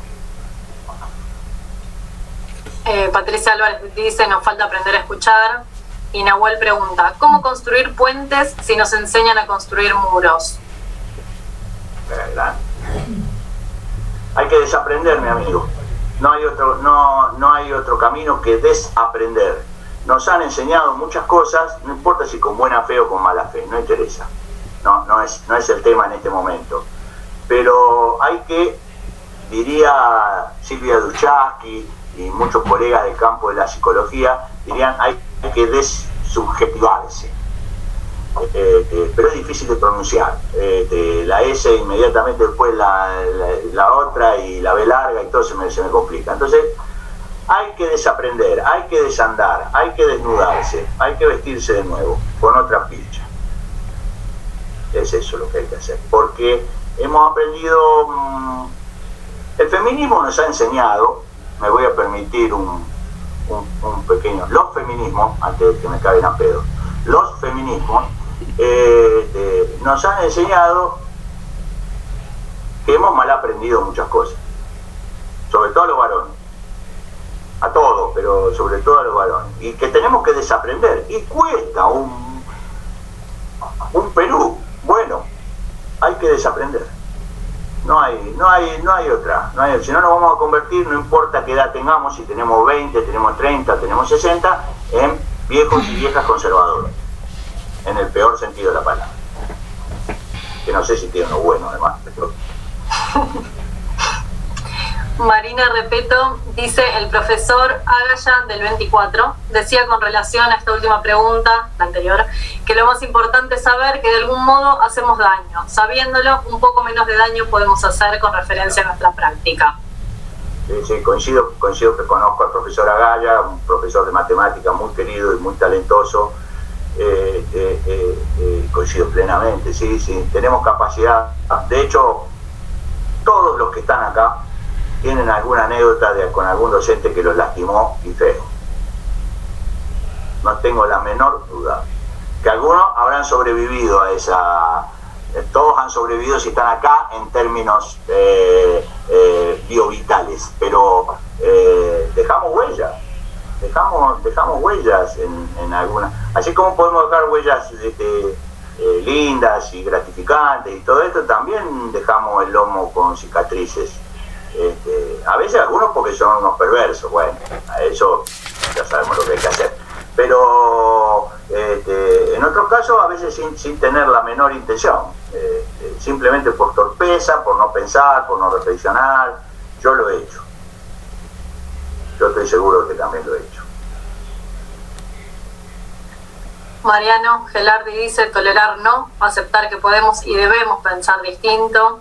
Eh, Patricia Álvarez dice, nos falta aprender a escuchar. Y Nahuel pregunta, ¿cómo construir puentes si nos enseñan a construir muros? Hay que desaprender, mi amigo. No hay otro, no, no hay otro camino que desaprender. Nos han enseñado muchas cosas, no importa si con buena fe o con mala fe, no interesa. No, no es, no es el tema en este momento. Pero hay que, diría Silvia Duchaski y muchos colegas del campo de la psicología, dirían hay que desubjetivarse eh, eh, pero es difícil de pronunciar. Eh, la S inmediatamente después la, otra y la B larga y todo se me, se me complica. Entonces, hay que desaprender, hay que desandar, hay que desnudarse, hay que vestirse de nuevo, con otra picha. Es eso lo que hay que hacer. Porque hemos aprendido, mm, el feminismo nos ha enseñado, me voy a permitir un, un, pequeño, los feminismos, antes de que me caigan a pedo, los feminismos eh, nos han enseñado que hemos mal aprendido muchas cosas, sobre todo a los varones, a todos, pero sobre todo a los varones, y que tenemos que desaprender, y cuesta un, un Perú, bueno, hay que desaprender. No hay, no hay, no hay otra, si no nos vamos a convertir, no importa qué edad tengamos, si tenemos 20, tenemos 30, tenemos 60, en viejos y viejas conservadores en el peor sentido de la palabra. Que no sé si tiene uno bueno además. Marina Repeto dice el profesor Agaya del 24 decía con relación a esta última pregunta, la anterior, que lo más importante es saber que de algún modo hacemos daño. Sabiéndolo, un poco menos de daño podemos hacer con referencia a nuestra práctica. Sí, sí, coincido, coincido que conozco al profesor Agaya, un profesor de matemática muy querido y muy talentoso, eh, eh, eh, coincido plenamente, sí, sí, tenemos capacidad. De hecho, todos los que están acá tienen alguna anécdota de, con algún docente que los lastimó y feo. No tengo la menor duda. Que algunos habrán sobrevivido a esa... Todos han sobrevivido si están acá en términos biovitales, pero dejamos huella dejamos, dejamos huellas en, en algunas. Así como podemos dejar huellas este, eh, lindas y gratificantes y todo esto, también dejamos el lomo con cicatrices. Este, a veces algunos porque son unos perversos, bueno, a eso ya sabemos lo que hay que hacer. Pero este, en otros casos a veces sin, sin tener la menor intención, este, simplemente por torpeza, por no pensar, por no reflexionar, yo lo he hecho. Yo estoy seguro que también lo he hecho. Mariano Gelardi dice tolerar no, aceptar que podemos y debemos pensar distinto.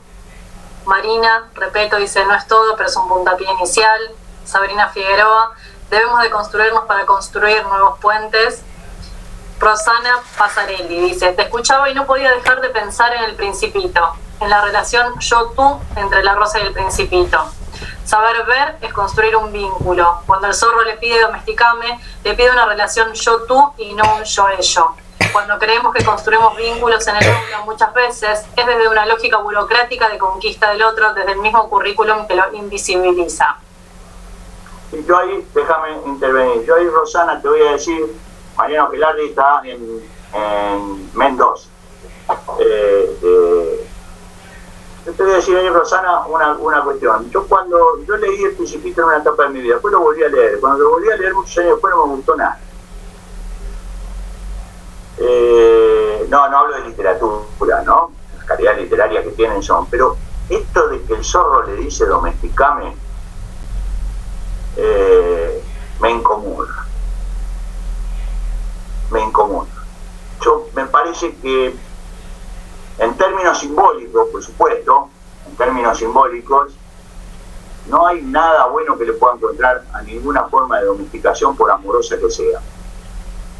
Marina, repito, dice no es todo, pero es un puntapié inicial. Sabrina Figueroa, debemos de construirnos para construir nuevos puentes. Rosana Pasarelli dice, te escuchaba y no podía dejar de pensar en el principito, en la relación yo-tú entre la rosa y el principito. Saber ver es construir un vínculo. Cuando el zorro le pide domesticame, le pide una relación yo-tú y no un yo-ello. Cuando creemos que construimos vínculos en el mundo muchas veces es desde una lógica burocrática de conquista del otro, desde el mismo currículum que lo invisibiliza. Y yo ahí, déjame intervenir, yo ahí Rosana te voy a decir, Mariano Gilardi está en, Mendoza. Eh, eh, yo te voy a decir ahí, Rosana, una, una cuestión. Yo cuando yo leí El Principito en una etapa de mi vida, después lo volví a leer. Cuando lo volví a leer muchos años después no me gustó nada. Eh, no, no hablo de literatura, ¿no? Las calidades literarias que tienen son, pero esto de que el zorro le dice domesticame, eh, me incomoda. Me incomoda. Yo me parece que en términos simbólicos, por supuesto, en términos simbólicos, no hay nada bueno que le pueda encontrar a ninguna forma de domesticación, por amorosa que sea.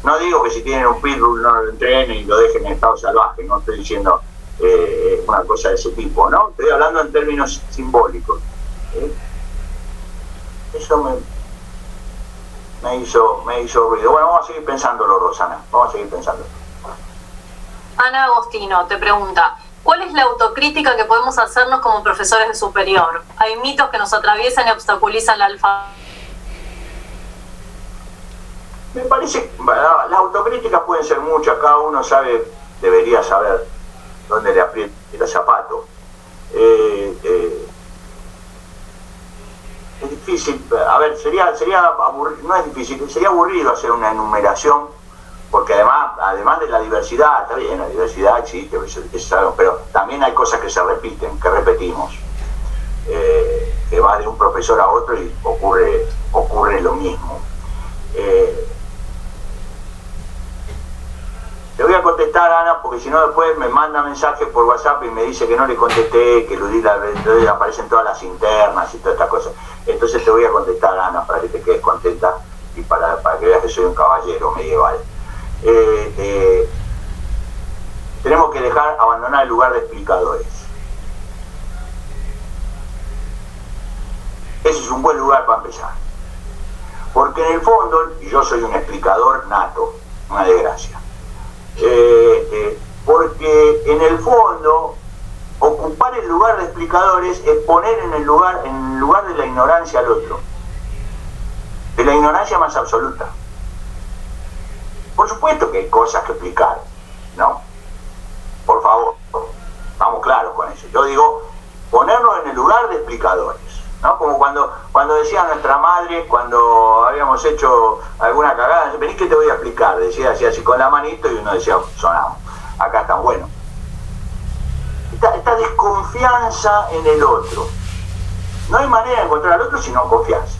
No digo que si tienen un pitbull no lo entrenen y lo dejen en estado salvaje, no estoy diciendo eh, una cosa de ese tipo, ¿no? Estoy hablando en términos simbólicos. ¿eh? Eso me, hizo, me hizo ruido. Bueno, vamos a seguir pensándolo, Rosana, vamos a seguir pensándolo. Ana Agostino te pregunta, ¿cuál es la autocrítica que podemos hacernos como profesores de superior? Hay mitos que nos atraviesan y obstaculizan la alfa. Me parece, las autocríticas pueden ser muchas, cada uno sabe, debería saber dónde le aprieta el zapato. Eh, eh, es difícil, a ver, sería, sería no es difícil, sería aburrido hacer una enumeración, porque además, además de la diversidad, está bien, la diversidad existe, pero también hay cosas que se repiten, que repetimos, eh, que va de un profesor a otro y ocurre, ocurre lo mismo. Le voy a contestar a Ana porque si no después me manda mensaje por WhatsApp y me dice que no le contesté, que le aparecen todas las internas y todas estas cosas. Entonces te voy a contestar Ana para que te quedes contenta y para, que veas que soy un caballero medieval. Eh, eh, tenemos que dejar abandonar el lugar de explicadores. Ese es un buen lugar para empezar. Porque en el fondo, yo soy un explicador nato, una desgracia eh, eh, porque en el fondo ocupar el lugar de explicadores es poner en el lugar, en el lugar de la ignorancia al otro, de la ignorancia más absoluta. Por supuesto que hay cosas que explicar, ¿no? Por favor, vamos claros con eso. Yo digo, ponernos en el lugar de explicadores. ¿No? Como cuando, cuando decía nuestra madre, cuando habíamos hecho alguna cagada, vení que te voy a explicar, decía así, así con la manito y uno decía, sonamos, acá están, bueno. Esta, desconfianza en el otro. No hay manera de encontrar al otro si no confías.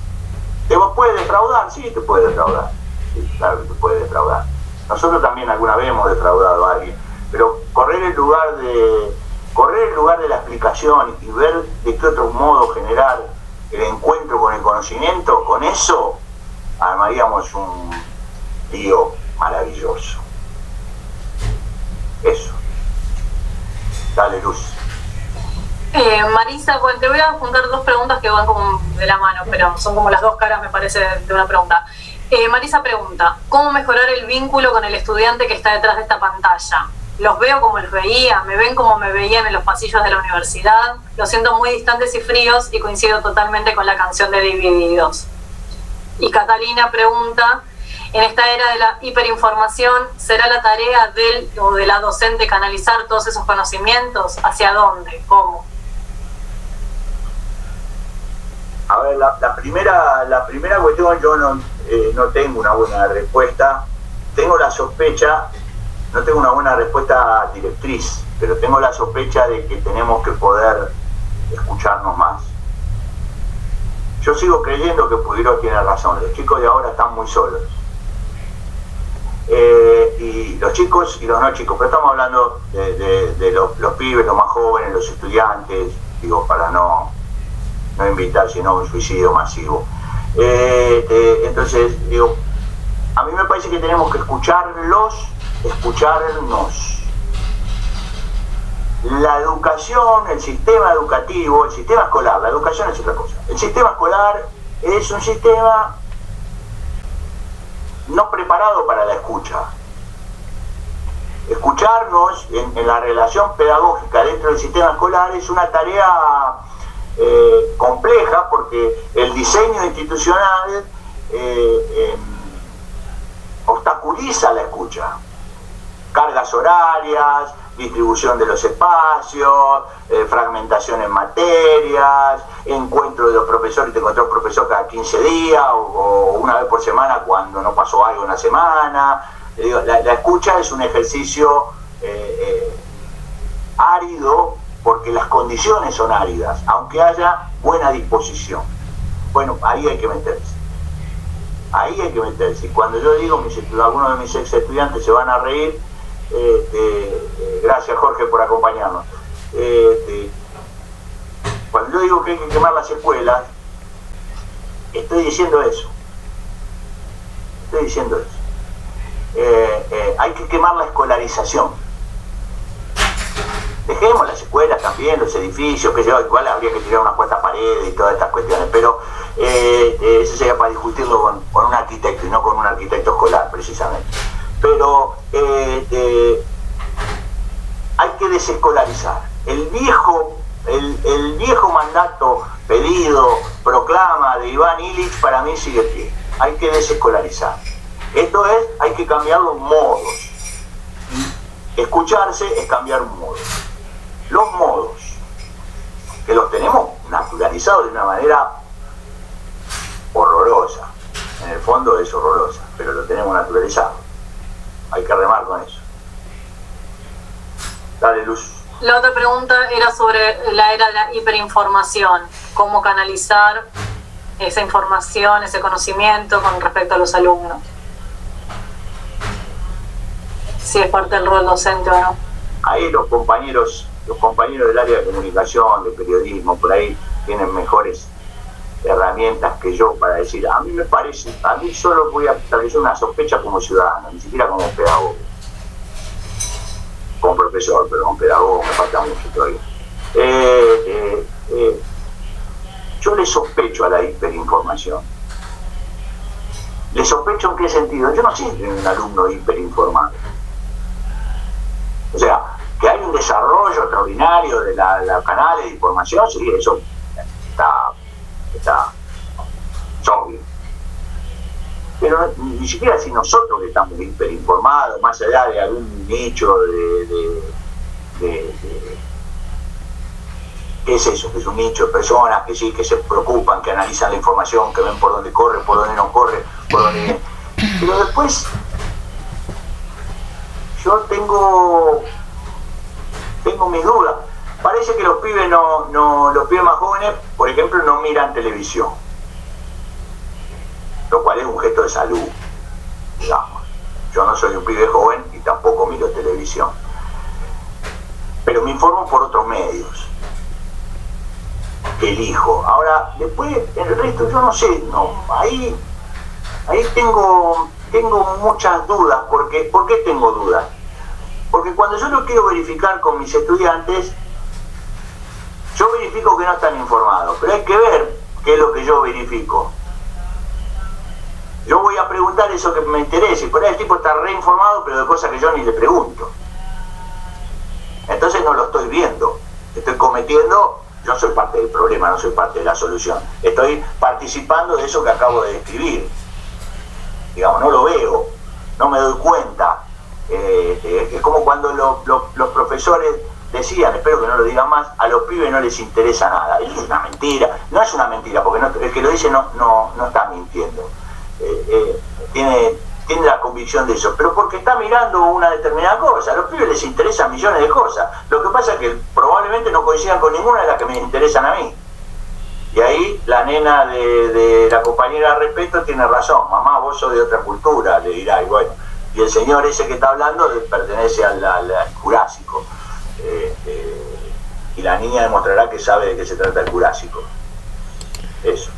¿Te puede defraudar? Sí, te puede defraudar. Sí, claro que te puede defraudar. Nosotros también alguna vez hemos defraudado a alguien, pero correr el lugar de, correr el lugar de la explicación y ver de qué otro modo generar el encuentro con el conocimiento, con eso armaríamos un lío maravilloso. Eso. Dale, Luz. Eh, Marisa, bueno, te voy a juntar dos preguntas que van como de la mano, pero son como las dos caras, me parece, de una pregunta. Eh, Marisa pregunta, ¿cómo mejorar el vínculo con el estudiante que está detrás de esta pantalla? Los veo como los veía, me ven como me veían en los pasillos de la universidad, los siento muy distantes y fríos y coincido totalmente con la canción de Divididos. Y Catalina pregunta, en esta era de la hiperinformación, ¿será la tarea del o de la docente canalizar todos esos conocimientos? ¿Hacia dónde? ¿Cómo? A ver, la, primera, la primera cuestión yo no, eh, no tengo una buena respuesta. Tengo la sospecha no tengo una buena respuesta directriz, pero tengo la sospecha de que tenemos que poder escucharnos más. Yo sigo creyendo que Pudiro tiene razón, los chicos de ahora están muy solos. Eh, y los chicos y los no chicos, pero estamos hablando de, los, pibes, los más jóvenes, los estudiantes, digo, para no, no invitar sino un suicidio masivo. Eh, eh, entonces, digo, a mí me parece que tenemos que escucharlos escucharnos. La educación, el sistema educativo, el sistema escolar, la educación es otra cosa. El sistema escolar es un sistema no preparado para la escucha. Escucharnos en, la relación pedagógica dentro del sistema escolar es una tarea eh, compleja porque el diseño institucional eh, em, obstaculiza la escucha cargas horarias, distribución de los espacios, eh, fragmentación en materias, encuentro de los profesores, te encontrás un profesor cada 15 días o, una vez por semana cuando no pasó algo una semana. la, escucha es un ejercicio eh, eh, árido porque las condiciones son áridas, aunque haya buena disposición. Bueno, ahí hay que meterse. Ahí hay que meterse. Cuando yo digo, algunos de mis ex estudiantes se van a reír, este, gracias Jorge por acompañarnos. Este, cuando yo digo que hay que quemar las escuelas, estoy diciendo eso. Estoy diciendo eso. Eh, eh, hay que quemar la escolarización. Dejemos las escuelas también, los edificios, que yo, igual habría que tirar unas cuantas paredes y todas estas cuestiones, pero eh, eso sería para discutirlo con un arquitecto y no con un arquitecto escolar, precisamente pero eh, eh, hay que desescolarizar. El viejo, el, viejo mandato pedido, proclama de Iván Illich, para mí sigue pie. Hay que desescolarizar. Esto es, hay que cambiar los modos. Escucharse es cambiar un modo. Los modos, que los tenemos naturalizados de una manera horrorosa. En el fondo es horrorosa, pero lo tenemos naturalizado. Hay que remar con eso. Dale, Luz. La otra pregunta era sobre la era de la hiperinformación, cómo canalizar esa información, ese conocimiento con respecto a los alumnos. Si es parte del rol docente o no. Ahí los compañeros, los compañeros del área de comunicación, de periodismo, por ahí tienen mejores herramientas que yo para decir, a mí me parece, a mí solo voy a establecer una sospecha como ciudadano, ni siquiera como pedagogo como profesor, pero como pedagogo me falta mucho todavía. Eh, eh, eh, yo le sospecho a la hiperinformación. ¿Le sospecho en qué sentido? Yo no soy un alumno hiperinformado. O sea, que hay un desarrollo extraordinario de la, canales de información, sí, eso está, está obvio pero ni siquiera si nosotros que estamos hiperinformados, más allá de algún nicho de, ¿qué es eso? Es un nicho de personas que sí, que se preocupan, que analizan la información, que ven por dónde corre, por dónde no corre, por dónde. Pero después, yo tengo, mis dudas. Parece que los pibes no, no, los pibes más jóvenes, por ejemplo, no miran televisión lo cual es un gesto de salud, digamos. Yo no soy un pibe joven y tampoco miro televisión, pero me informo por otros medios elijo. Ahora, después, el resto, yo no sé, no, ahí, ahí tengo, tengo muchas dudas, porque, ¿por qué tengo dudas? Porque cuando yo lo quiero verificar con mis estudiantes, yo verifico que no están informados, pero hay que ver qué es lo que yo verifico. Yo voy a preguntar eso que me interese, por ahí el tipo está reinformado, pero de cosas que yo ni le pregunto. Entonces no lo estoy viendo. Estoy cometiendo, yo soy parte del problema, no soy parte de la solución. Estoy participando de eso que acabo de describir. Digamos, no lo veo, no me doy cuenta. Eh, es como cuando los profesores decían, espero que no lo digan más, a los pibes no les interesa nada. Eso es una mentira. No es una mentira, porque el que lo dice no, no, no está mintiendo eh, eh, tiene, tiene la convicción de eso, pero porque está mirando una determinada cosa. A los pibes les interesan millones de cosas. Lo que pasa es que probablemente no coincidan con ninguna de las que me interesan a mí. Y ahí la nena de, la compañera respeto tiene razón. Mamá, vos sos de otra cultura, le dirá. Y bueno, y el señor ese que está hablando pertenece al, Jurásico. Eh, y la niña demostrará que sabe de qué se trata el Jurásico. Eso.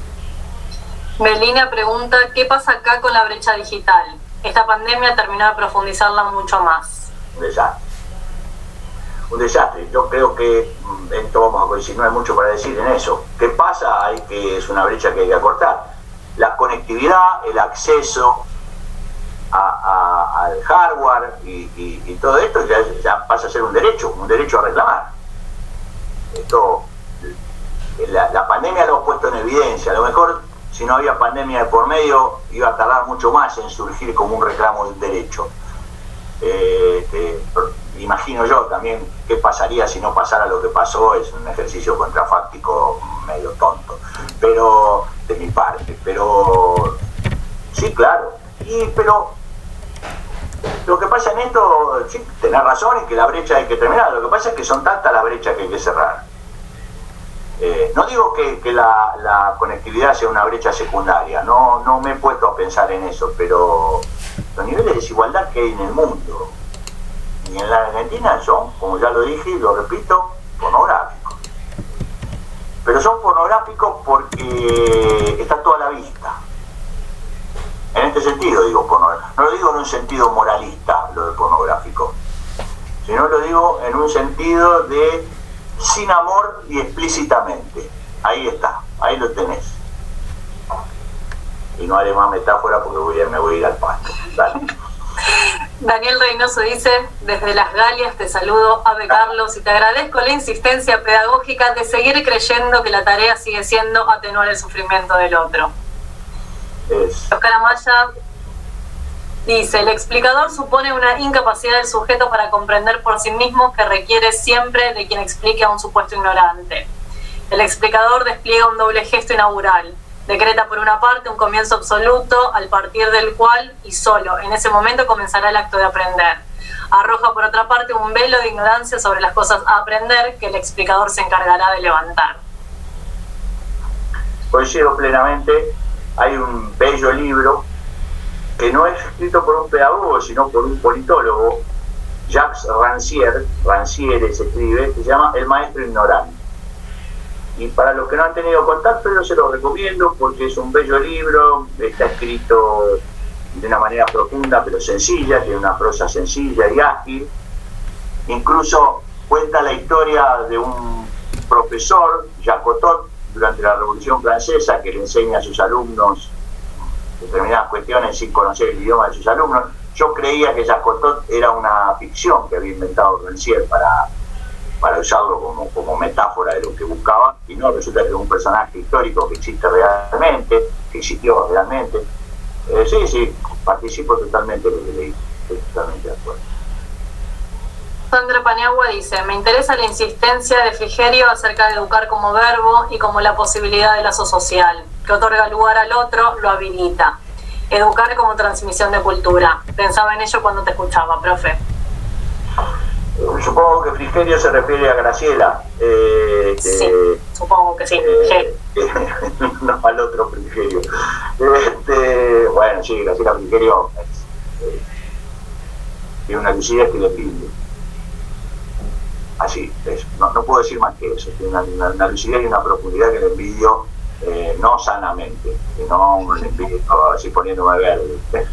Melina pregunta, ¿qué pasa acá con la brecha digital? Esta pandemia terminó de profundizarla mucho más. Un desastre. Un desastre. Yo creo que mm, esto vamos a coincidir, no hay mucho para decir en eso. ¿Qué pasa? Hay que, es una brecha que hay que acortar. La conectividad, el acceso al hardware y, todo esto ya, pasa a ser un derecho, un derecho a reclamar. Esto, la, la pandemia lo ha puesto en evidencia. A lo mejor si no había pandemia de por medio, iba a tardar mucho más en surgir como un reclamo de un derecho. Eh, este, imagino yo también qué pasaría si no pasara lo que pasó, es un ejercicio contrafáctico medio tonto, pero de mi parte, pero sí, claro, y pero lo que pasa en esto, sí, tenés razón, es que la brecha hay que terminar, lo que pasa es que son tantas las brechas que hay que cerrar. Eh, no digo que, la, conectividad sea una brecha secundaria, no, no me he puesto a pensar en eso, pero los niveles de desigualdad que hay en el mundo y en la Argentina son, como ya lo dije y lo repito, pornográficos. Pero son pornográficos porque está toda la vista. Este sentido digo pornográfico. No lo digo en un sentido moralista, lo de pornográfico, sino lo digo en un sentido de sin amor y explícitamente. Ahí está, ahí lo tenés. Y no haré más metáfora porque voy me voy a ir al pasto. Daniel Reynoso dice, desde las Galias te saludo, Ave Carlos, y te agradezco la insistencia pedagógica de seguir creyendo que la tarea sigue siendo atenuar el sufrimiento del otro. Oscar Amaya Dice, el explicador supone una incapacidad del sujeto para comprender por sí mismo que requiere siempre de quien explique a un supuesto ignorante. El explicador despliega un doble gesto inaugural. Decreta por una parte un comienzo absoluto al partir del cual y solo en ese momento comenzará el acto de aprender. Arroja por otra parte un velo de ignorancia sobre las cosas a aprender que el explicador se encargará de levantar. Coincido plenamente, hay un bello libro que no es escrito por un pedagogo, sino por un politólogo, Jacques Rancière, Rancière se escribe, que se llama El Maestro Ignorante. Y para los que no han tenido contacto, yo se lo recomiendo porque es un bello libro, está escrito de una manera profunda pero sencilla, tiene una prosa sencilla y ágil. Incluso cuenta la historia de un profesor, Jacques Cotot, durante la Revolución Francesa, que le enseña a sus alumnos determinadas cuestiones sin conocer el idioma de sus alumnos. Yo creía que Jacotot era una ficción que había inventado Rancière para, para usarlo como, como metáfora de lo que buscaba, y no, resulta que es un personaje histórico que existe realmente, que existió realmente. Eh, sí, sí, participo totalmente de lo que leí, estoy totalmente de acuerdo. Sandra Paniagua dice, me interesa la insistencia de Frigerio acerca de educar como verbo y como la posibilidad del lazo social, que otorga lugar al otro, lo habilita. Educar como transmisión de cultura. Pensaba en ello cuando te escuchaba, profe. Supongo que Frigerio se refiere a Graciela. Eh, sí, supongo que sí. Eh, no al otro Frigerio. Este, bueno, sí, Graciela Frigerio es, tiene una lucidez que le pide así, no, puedo decir más que eso, tiene una, lucidez y una profundidad que le envidio eh, no sanamente, sino le envidio así poniéndome verde.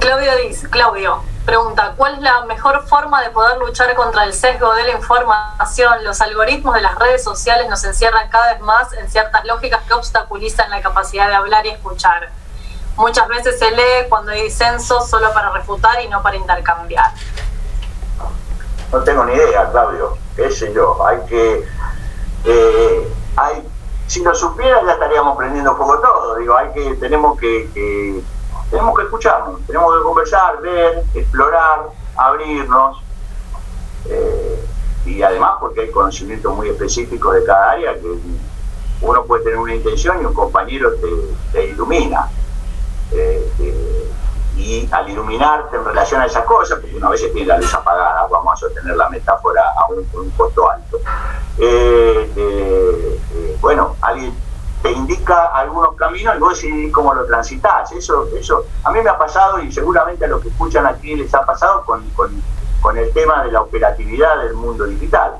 Claudio dice, Claudio pregunta, ¿cuál es la mejor forma de poder luchar contra el sesgo de la información? Los algoritmos de las redes sociales nos encierran cada vez más en ciertas lógicas que obstaculizan la capacidad de hablar y escuchar. Muchas veces se lee cuando hay disenso solo para refutar y no para intercambiar. No tengo ni idea, Claudio, qué sé yo, hay que... Eh, hay, si lo supiera ya estaríamos prendiendo fuego todo, digo, hay que, tenemos que, tenemos que escucharnos, tenemos que conversar, ver, explorar, abrirnos, eh, y además porque hay conocimientos muy específicos de cada área que uno puede tener una intención y un compañero te, ilumina. Eh, y al iluminarte en relación a esas cosas, porque una vez tiene la luz apagada, vamos a sostener la metáfora a un, un costo alto, eh, eh, eh, bueno, alguien te indica algunos caminos y vos decidís cómo lo transitas. Eso, eso a mí me ha pasado y seguramente a los que escuchan aquí les ha pasado con, con el tema de la operatividad del mundo digital.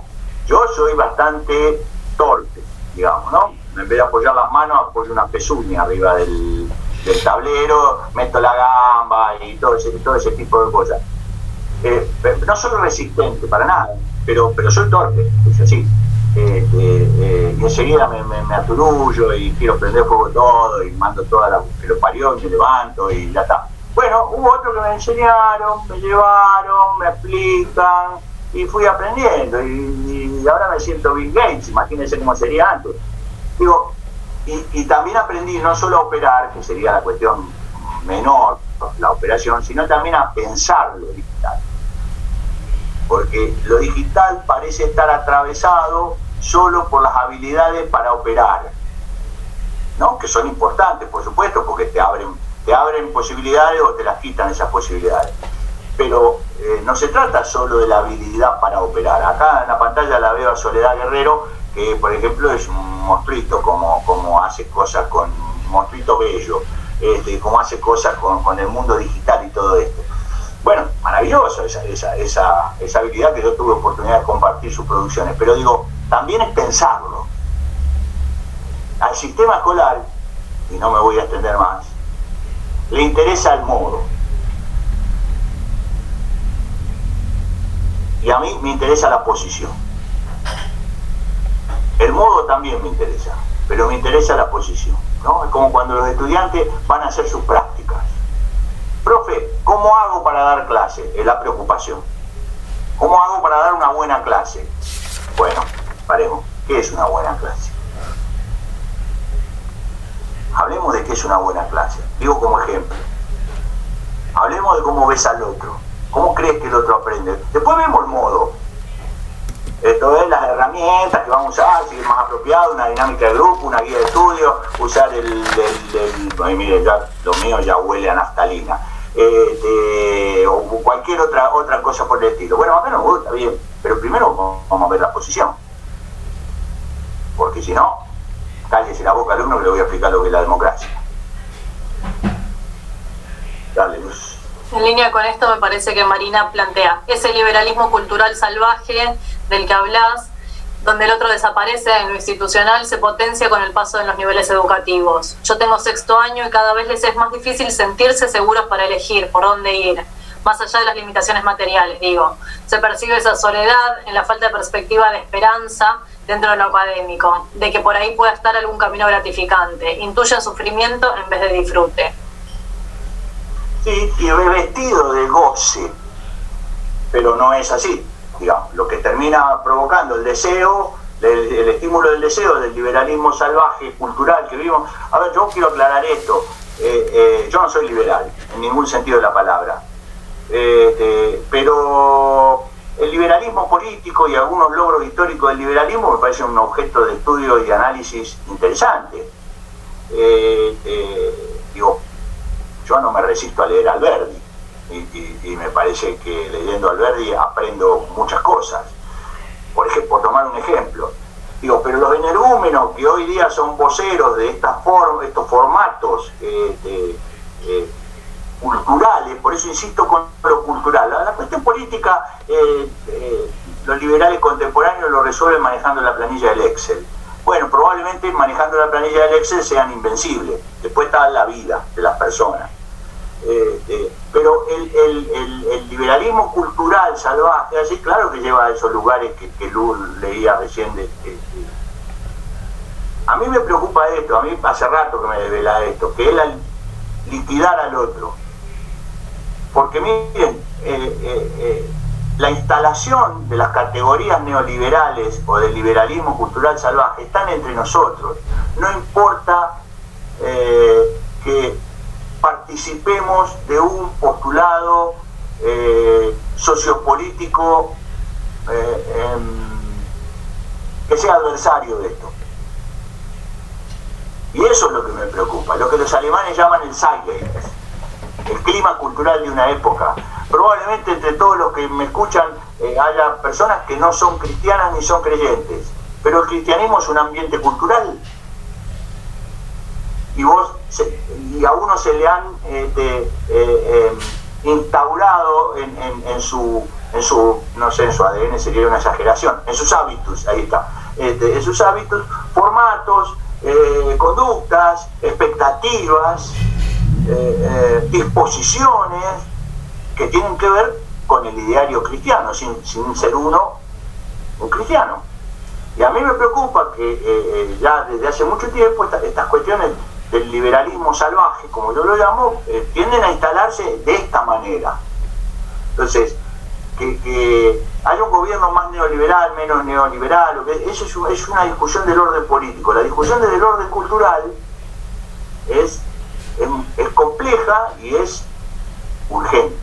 Yo soy bastante torpe, digamos, ¿no? En vez de apoyar las manos, apoyo una pezuña arriba del, del tablero, meto la gamba y todo ese, todo ese tipo de cosas. Eh, no soy resistente para nada, pero, pero soy torpe, es así. Eh, eh, y enseguida me, me, aturullo y quiero prender fuego todo y mando toda la que lo parió y me levanto y ya está. Bueno, hubo otros que me enseñaron, me llevaron, me explican y fui aprendiendo y, y ahora me siento Bill Gates, imagínense cómo sería antes. Digo, y, también aprendí no solo a operar, que sería la cuestión menor, la operación, sino también a pensar lo digital. Porque lo digital parece estar atravesado solo por las habilidades para operar, ¿no? que son importantes, por supuesto, porque te abren, te abren posibilidades o te las quitan esas posibilidades. Pero eh, no se trata solo de la habilidad para operar. Acá en la pantalla la veo a Soledad Guerrero, que por ejemplo es un monstruito como, como hace cosas con monstruito bello, este, como hace cosas con, el mundo digital y todo esto. Bueno, maravilloso esa, esa, esa, esa habilidad que yo tuve oportunidad de compartir sus producciones, pero digo, también es pensarlo. Al sistema escolar, y no me voy a extender más, le interesa el modo. Y a mí me interesa la posición. El modo también me interesa, pero me interesa la posición. ¿no? Es como cuando los estudiantes van a hacer sus prácticas. Profe, ¿cómo hago para dar clase? Es la preocupación. ¿Cómo hago para dar una buena clase? Bueno, paremos. ¿Qué es una buena clase? Hablemos de qué es una buena clase. Digo como ejemplo. Hablemos de cómo ves al otro. ¿Cómo crees que el otro aprende? Después vemos el modo. Esto es las herramientas que vamos a usar, si es más apropiado, una dinámica de grupo, una guía de estudio, usar el, el, mire, ya, lo mío ya huele a naftalina, este, o cualquier otra otra cosa por el estilo. Bueno, a mí no me gusta, bien, pero primero vamos a ver la posición. Porque si no, cállese la boca al uno que le voy a explicar lo que es la democracia. Dale, Luz. En línea con esto me parece que Marina plantea ese liberalismo cultural salvaje del que hablas, donde el otro desaparece en lo institucional, se potencia con el paso de los niveles educativos. Yo tengo sexto año y cada vez les es más difícil sentirse seguros para elegir por dónde ir, más allá de las limitaciones materiales, digo. Se percibe esa soledad en la falta de perspectiva de esperanza dentro de lo académico, de que por ahí pueda estar algún camino gratificante. Intuyen sufrimiento en vez de disfrute. Sí, y revestido de goce, pero no es así digamos, lo que termina provocando el deseo, el, estímulo del deseo, del liberalismo salvaje, cultural que vivimos. A ver, yo quiero aclarar esto. Eh, eh, yo no soy liberal, en ningún sentido de la palabra. Eh, pero el liberalismo político y algunos logros históricos del liberalismo me parecen un objeto de estudio y análisis interesante. digo, yo no me resisto a leer Alberti y, me parece que leyendo Alberdi aprendo muchas cosas. Por ejemplo, por tomar un ejemplo, digo, pero los energúmenos que hoy día son voceros de estas estos formatos eh, eh, culturales, por eso insisto con lo cultural, la, cuestión política, eh, los liberales contemporáneos lo resuelven manejando la planilla del Excel. Bueno, probablemente manejando la planilla del Excel sean invencibles. Después está la vida de las personas. Eh, pero el, liberalismo cultural salvaje, así claro que lleva a esos lugares que, que leía recién. A mí me preocupa esto, a mí hace rato que me devela esto, que es la, liquidar al otro. Porque miren, eh, eh, la instalación de las categorías neoliberales o del liberalismo cultural salvaje están entre nosotros. No importa que participemos de un postulado eh, sociopolítico eh, que sea adversario de esto. Y eso es lo que me preocupa, lo que los alemanes llaman el Zeitgeist, el clima cultural de una época. Probablemente entre todos los que me escuchan eh, haya personas que no son cristianas ni son creyentes, pero el cristianismo es un ambiente cultural. Y vos y a uno se le han este, eh, eh, instaurado en, su, en su, no sé, en su ADN sería una exageración, en sus hábitos, ahí está, este, en sus hábitos, formatos, eh, conductas, expectativas, disposiciones que tienen que ver con el ideario cristiano, sin, ser uno un cristiano. Y a mí me preocupa que ya desde hace mucho tiempo estas cuestiones del liberalismo salvaje, como yo lo llamo, eh, tienden a instalarse de esta manera. Entonces, que, haya un gobierno más neoliberal, menos neoliberal, eso es, una discusión del orden político. La discusión del orden cultural es, es, compleja y es urgente.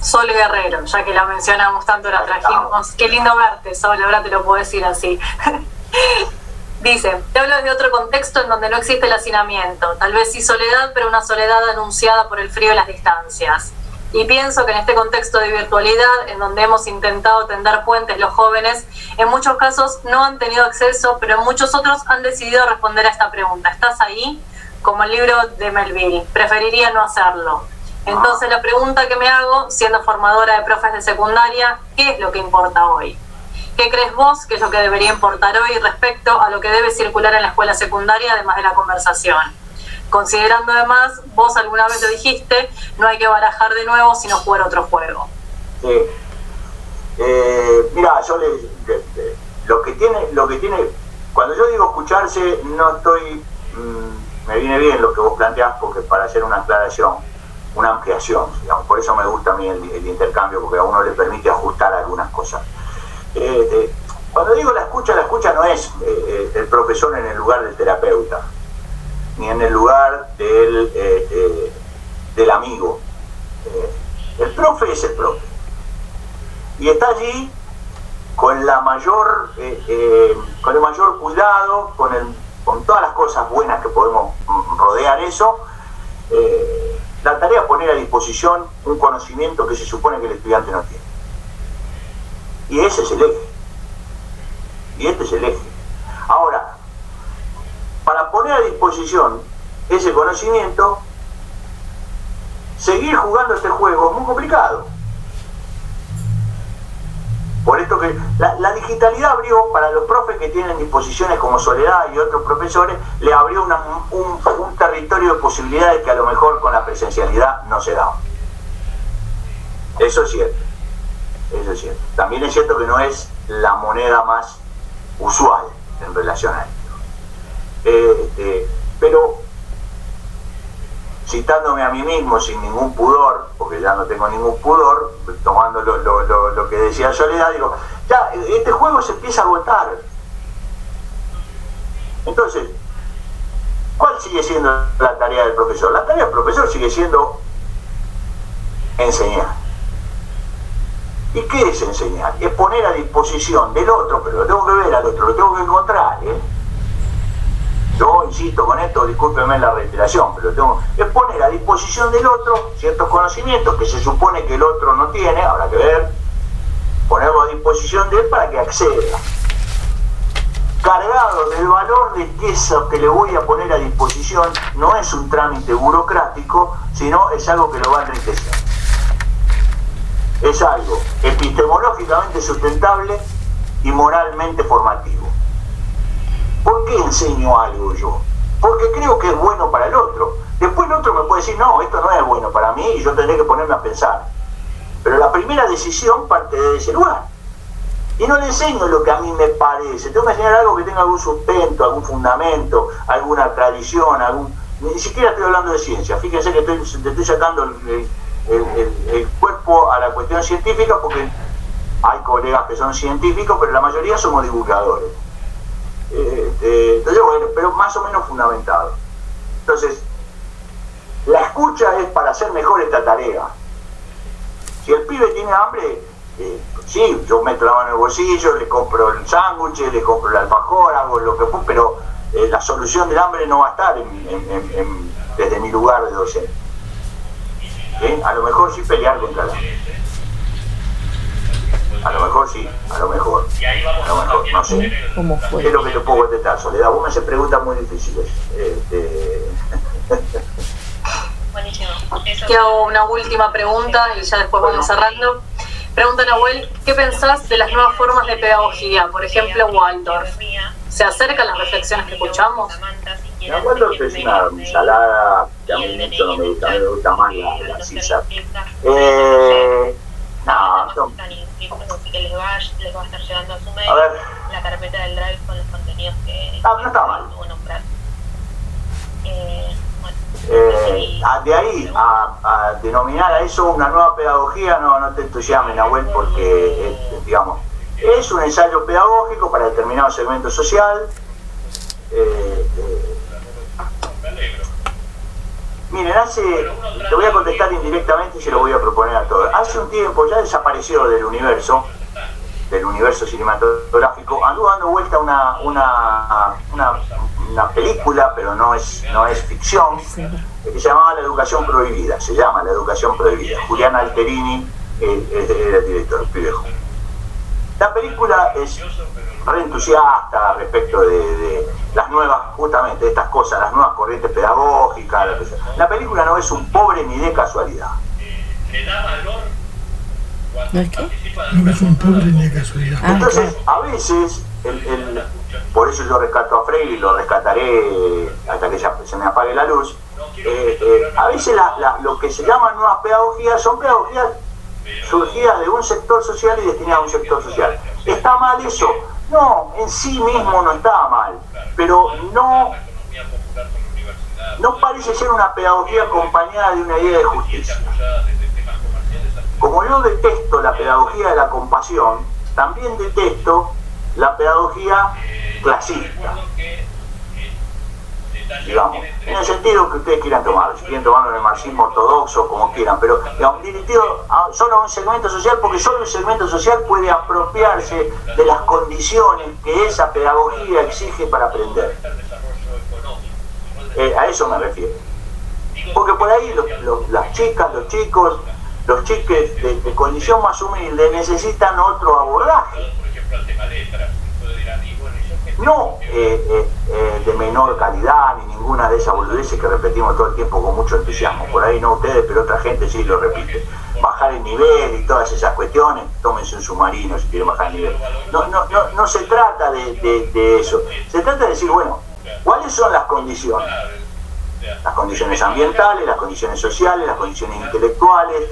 Sol Guerrero, ya que la mencionamos tanto, la trajimos. Qué lindo verte, Sol, ahora te lo puedo decir así. Dice, te hablo de otro contexto en donde no existe el hacinamiento, tal vez sí soledad, pero una soledad anunciada por el frío y las distancias. Y pienso que en este contexto de virtualidad, en donde hemos intentado tender puentes los jóvenes, en muchos casos no han tenido acceso, pero en muchos otros han decidido responder a esta pregunta. ¿Estás ahí? Como el libro de Melville. Preferiría no hacerlo. Entonces la pregunta que me hago, siendo formadora de profes de secundaria, ¿qué es lo que importa hoy? ¿Qué crees vos que es lo que debería importar hoy respecto a lo que debe circular en la escuela secundaria, además de la conversación? Considerando además, vos alguna vez lo dijiste, no hay que barajar de nuevo sino jugar otro juego. Sí. Eh, mira, yo le, lo que tiene, lo que tiene, cuando yo digo escucharse, no estoy, mm, me viene bien lo que vos planteás, porque para hacer una aclaración, una ampliación, digamos, por eso me gusta a mí el intercambio, porque a uno le permite ajustar algunas cosas. Eh, eh, cuando digo la escucha, la escucha no es eh, el profesor en el lugar del terapeuta. ni en el lugar del, eh, eh, del amigo. el profe es el profe. Y está allí con la mayor, con el mayor cuidado, con, el, con todas las cosas buenas que podemos rodear eso. la tarea es poner a disposición un conocimiento que se supone que el estudiante no tiene. Y ese es el eje. Y este es el eje. Ahora, para poner a disposición ese conocimiento, seguir jugando este juego es muy complicado. Por esto que la, digitalidad abrió para los profes que tienen disposiciones como Soledad y otros profesores, le abrió un, un, territorio de posibilidades que a lo mejor con la presencialidad no se da. Eso es cierto. Eso es cierto. También es cierto que no es la moneda más usual en relación a esto. Eh, eh, pero citándome a mí mismo sin ningún pudor, porque ya no tengo ningún pudor, tomando lo, que decía Soledad, digo, ya, este juego se empieza a agotar. Entonces, ¿cuál sigue siendo la tarea del profesor? La tarea del profesor sigue siendo enseñar. ¿Y qué es enseñar? Es poner a disposición del otro, pero lo tengo que ver al otro, lo tengo que encontrar. ¿eh? Yo insisto con esto, discúlpeme la reiteración, pero tengo, es poner a disposición del otro ciertos conocimientos que se supone que el otro no tiene, habrá que ver, ponerlo a disposición de él para que acceda. Cargado del valor de eso que le voy a poner a disposición no es un trámite burocrático, sino es algo que lo va a enriquecer es algo epistemológicamente sustentable y moralmente formativo. ¿Por qué enseño algo yo? Porque creo que es bueno para el otro. Después el otro me puede decir, no, esto no es bueno para mí y yo tendré que ponerme a pensar. Pero la primera decisión parte de ese lugar. Y no le enseño lo que a mí me parece. Tengo que enseñar algo que tenga algún sustento, algún fundamento, alguna tradición, algún... Ni siquiera estoy hablando de ciencia. Fíjense que estoy, estoy sacando el, cuerpo a la cuestión científica porque hay colegas que son científicos, pero la mayoría somos divulgadores. Eh, eh, entonces, pero más o menos fundamentado. Entonces, la escucha es para hacer mejor esta tarea. Si el pibe tiene hambre, eh, sí, yo meto la mano en el bolsillo, le compro el sándwich, le compro el alfajor, hago lo que pero la solución del hambre no va a estar desde mi lugar de docente. ¿Eh? A lo mejor sí pelear contra la. A lo mejor sí, a lo mejor. A lo mejor, no sé. ¿Cómo fue? ¿Qué es lo que te puedo contestar, Soledad? Vos me haces preguntas muy difíciles. Este... Buenísimo. hago una última pregunta y ya después vamos cerrando. Pregunta Nahuel, ¿qué pensás de las nuevas formas de pedagogía? Por ejemplo, Waldorf. ¿Se acercan las reflexiones que escuchamos? La Waldorf es una ensalada que a mí mucho no me gusta, me gusta más la, la Cisa. Eh, no, no. que a estar la carpeta del drive con los contenidos que ah, no está mal. Eh, eh, de ahí a, denominar a eso una nueva pedagogía, no, no te entusiasmes, Nahuel, porque, eh, digamos, es un ensayo pedagógico para determinado segmento social. Eh, eh, Miren, hace, te voy a contestar indirectamente y se lo voy a proponer a todos. Hace un tiempo ya desapareció del universo, del universo cinematográfico, anduvo dando vuelta una, una, una, película, pero no es, no es ficción, que se llamaba La Educación Prohibida, se llama La Educación Prohibida. Julián Alterini eh, es el director, viejo. La película es re entusiasta respecto de, las nuevas, justamente estas cosas, las nuevas corrientes pedagógicas. La película no es un pobre ni de casualidad. ¿No es qué? No es un pobre ni de casualidad. Entonces, a veces, el, por eso yo rescato a Freire y lo rescataré hasta que ya se me apague la luz. Eh, eh, a veces lo que se llaman nuevas pedagogías son pedagogías surgidas de un sector social y destinadas a un sector social. ¿Está mal eso? No, en sí mismo no está mal, pero no, no parece ser una pedagogía acompañada de una idea de justicia. Como yo detesto la pedagogía de la compasión, también detesto la pedagogía clasista. Digamos, en el sentido que ustedes quieran tomar, si quieren tomarlo en el marxismo ortodoxo, como quieran, pero digamos, dirigido a solo a un segmento social, porque solo un segmento social puede apropiarse de las condiciones que esa pedagogía exige para aprender. Eh, a eso me refiero. Porque por ahí las chicas, los chicos, los chiques de, de condición más humilde necesitan otro abordaje no eh, eh, eh, de menor calidad ni ninguna de esas boludeces que repetimos todo el tiempo con mucho entusiasmo. Por ahí no ustedes, pero otra gente sí lo repite. Bajar el nivel y todas esas cuestiones, tómense un submarino si quieren bajar el nivel. No, no, no, no se trata de, eso. Se trata de decir, bueno, ¿cuáles son las condiciones? las condiciones ambientales, las condiciones sociales, las condiciones intelectuales,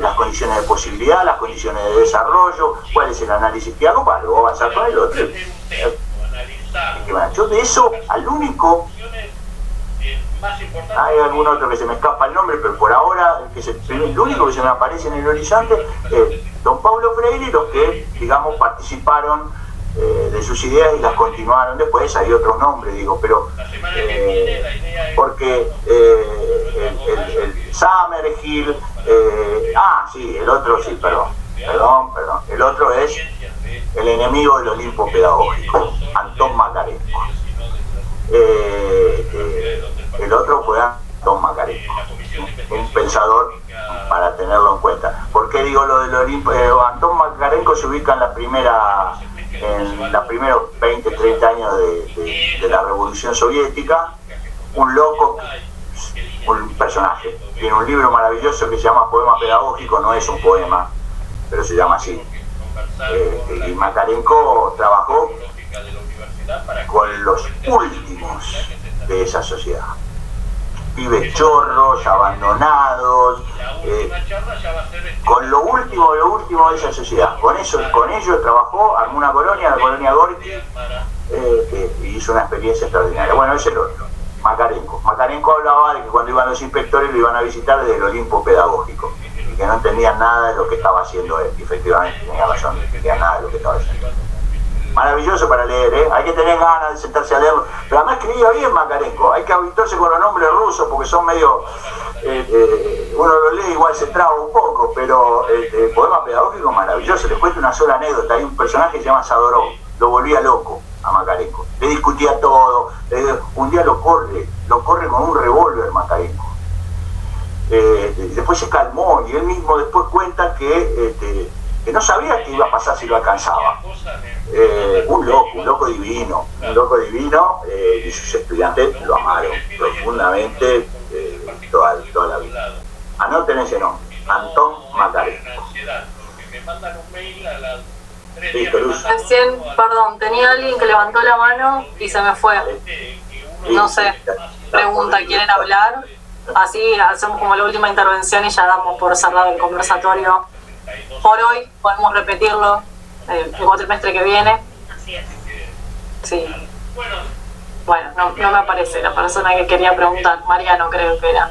las condiciones de posibilidad, las condiciones de desarrollo, cuál es el análisis que hago para luego avanzar con el otro. Yo de eso, al único, hay algún otro que se me escapa el nombre, pero por ahora el, el único que se me aparece en el horizonte es don Pablo Freire y los que, digamos, participaron eh, de sus ideas y las continuaron después, hay otros nombres, digo, pero eh, porque eh, el, el, Summerhill, ah, sí, el otro, sí, perdón, perdón, perdón, el otro es el enemigo del Olimpo pedagógico, Antón Macarenco. Eh, eh, el otro fue Antón Macarenco, un pensador para tenerlo en cuenta. ¿Por qué digo lo del Olimpo? Eh, Antón Macarenco se ubica en la primera en los primeros 20, 30 años de, de la Revolución Soviética, un loco, un personaje. Tiene un libro maravilloso que se llama Poema Pedagógico, no es un poema, pero se llama así, eh, y Makarenko trabajó con los últimos de esa sociedad. Pibes chorros, abandonados, eh, con lo último, lo último de esa sociedad. Con eso, con ellos trabajó, armó una colonia, la colonia Gorky, eh, que hizo una experiencia extraordinaria. Bueno, ese es el otro, Makarenko. Makarenko hablaba de que cuando iban los inspectores lo iban a visitar desde el Olimpo pedagógico que no entendían nada de lo que estaba haciendo él. Y efectivamente, tenía razón, no entendían nada de lo que estaba haciendo. Maravilloso para leer, ¿eh? hay que tener ganas de sentarse a leerlo. Pero además escribía bien Macarenco, hay que habituarse con los nombres rusos porque son medio. Eh, eh, uno lo lee, igual se traba un poco, pero el poema pedagógico maravilloso. Les cuento una sola anécdota: hay un personaje que se llama Sadorov, lo volvía loco a Macarenco, le discutía todo. un día lo corre, lo corre con un revólver Macarenco eh, después se calmó y él mismo después cuenta que, este, que no sabía qué iba a pasar si lo alcanzaba. Eh, un loco, un loco divino, un loco divino eh, y sus estudiantes lo amaron profundamente toda, toda, la vida. Anoten ese nombre, Antón Macarenco. Recién, perdón, tenía alguien que levantó la mano y se me fue. No sé, pregunta, ¿quieren hablar? Así hacemos como la última intervención y ya damos por cerrado el conversatorio. Por hoy podemos repetirlo el, el cuatrimestre que viene. Así es. Sí. Bueno, no, no me aparece la persona que quería preguntar. Mariano creo que era.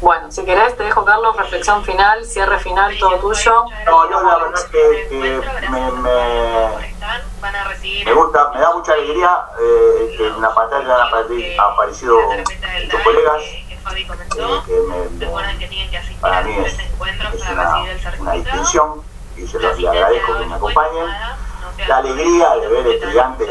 Bueno, si querés, te dejo, Carlos, reflexión final, cierre final, todo tuyo. No, yo la verdad que, que me, me, me gusta, me da mucha alegría eh, que en la pantalla han aparecido muchos colegas. Eh, que me, para mí es, es una, una distinción y se los agradezco que me acompañen la alegría de ver estudiantes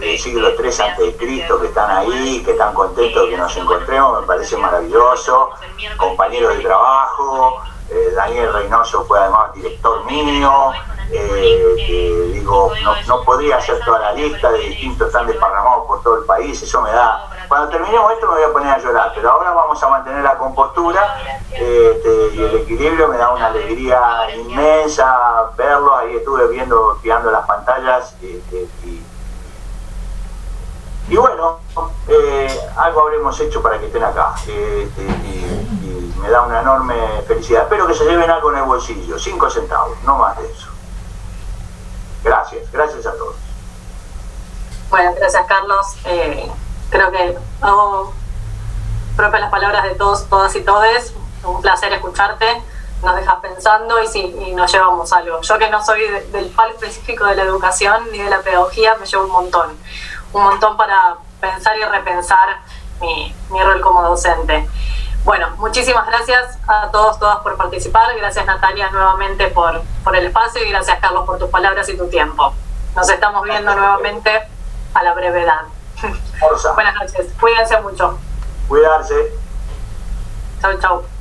del siglo III a.C. que están ahí, que están contentos de que nos encontremos, me parece maravilloso, compañeros de trabajo, eh, Daniel Reynoso fue además director mío, eh, digo, no, no, podría hacer toda la lista de distintos tan desparramados por todo el país, eso me da... Cuando terminemos esto me voy a poner a llorar, pero ahora vamos a mantener la compostura este, y el equilibrio me da una alegría inmensa verlo, ahí estuve viendo, tirando las pantallas este, y, y, bueno, eh, algo habremos hecho para que estén acá este, y, me da una enorme felicidad. Espero que se lleven algo en el bolsillo, cinco centavos, no más de eso. Gracias, gracias a todos. Bueno, gracias Carlos. Eh, creo que hago propias las palabras de todos, todas y todes. Un placer escucharte, nos dejas pensando y, sí, y nos llevamos algo. Yo que no soy del palo específico de la educación ni de la pedagogía, me llevo un montón. Un montón para pensar y repensar mi, mi rol como docente. Bueno, muchísimas gracias a todos, todas por participar. Gracias Natalia nuevamente por, por el espacio y gracias Carlos por tus palabras y tu tiempo. Nos estamos viendo nuevamente a la brevedad. Buenas noches. Cuídense mucho. Cuidarse. Chau, chau.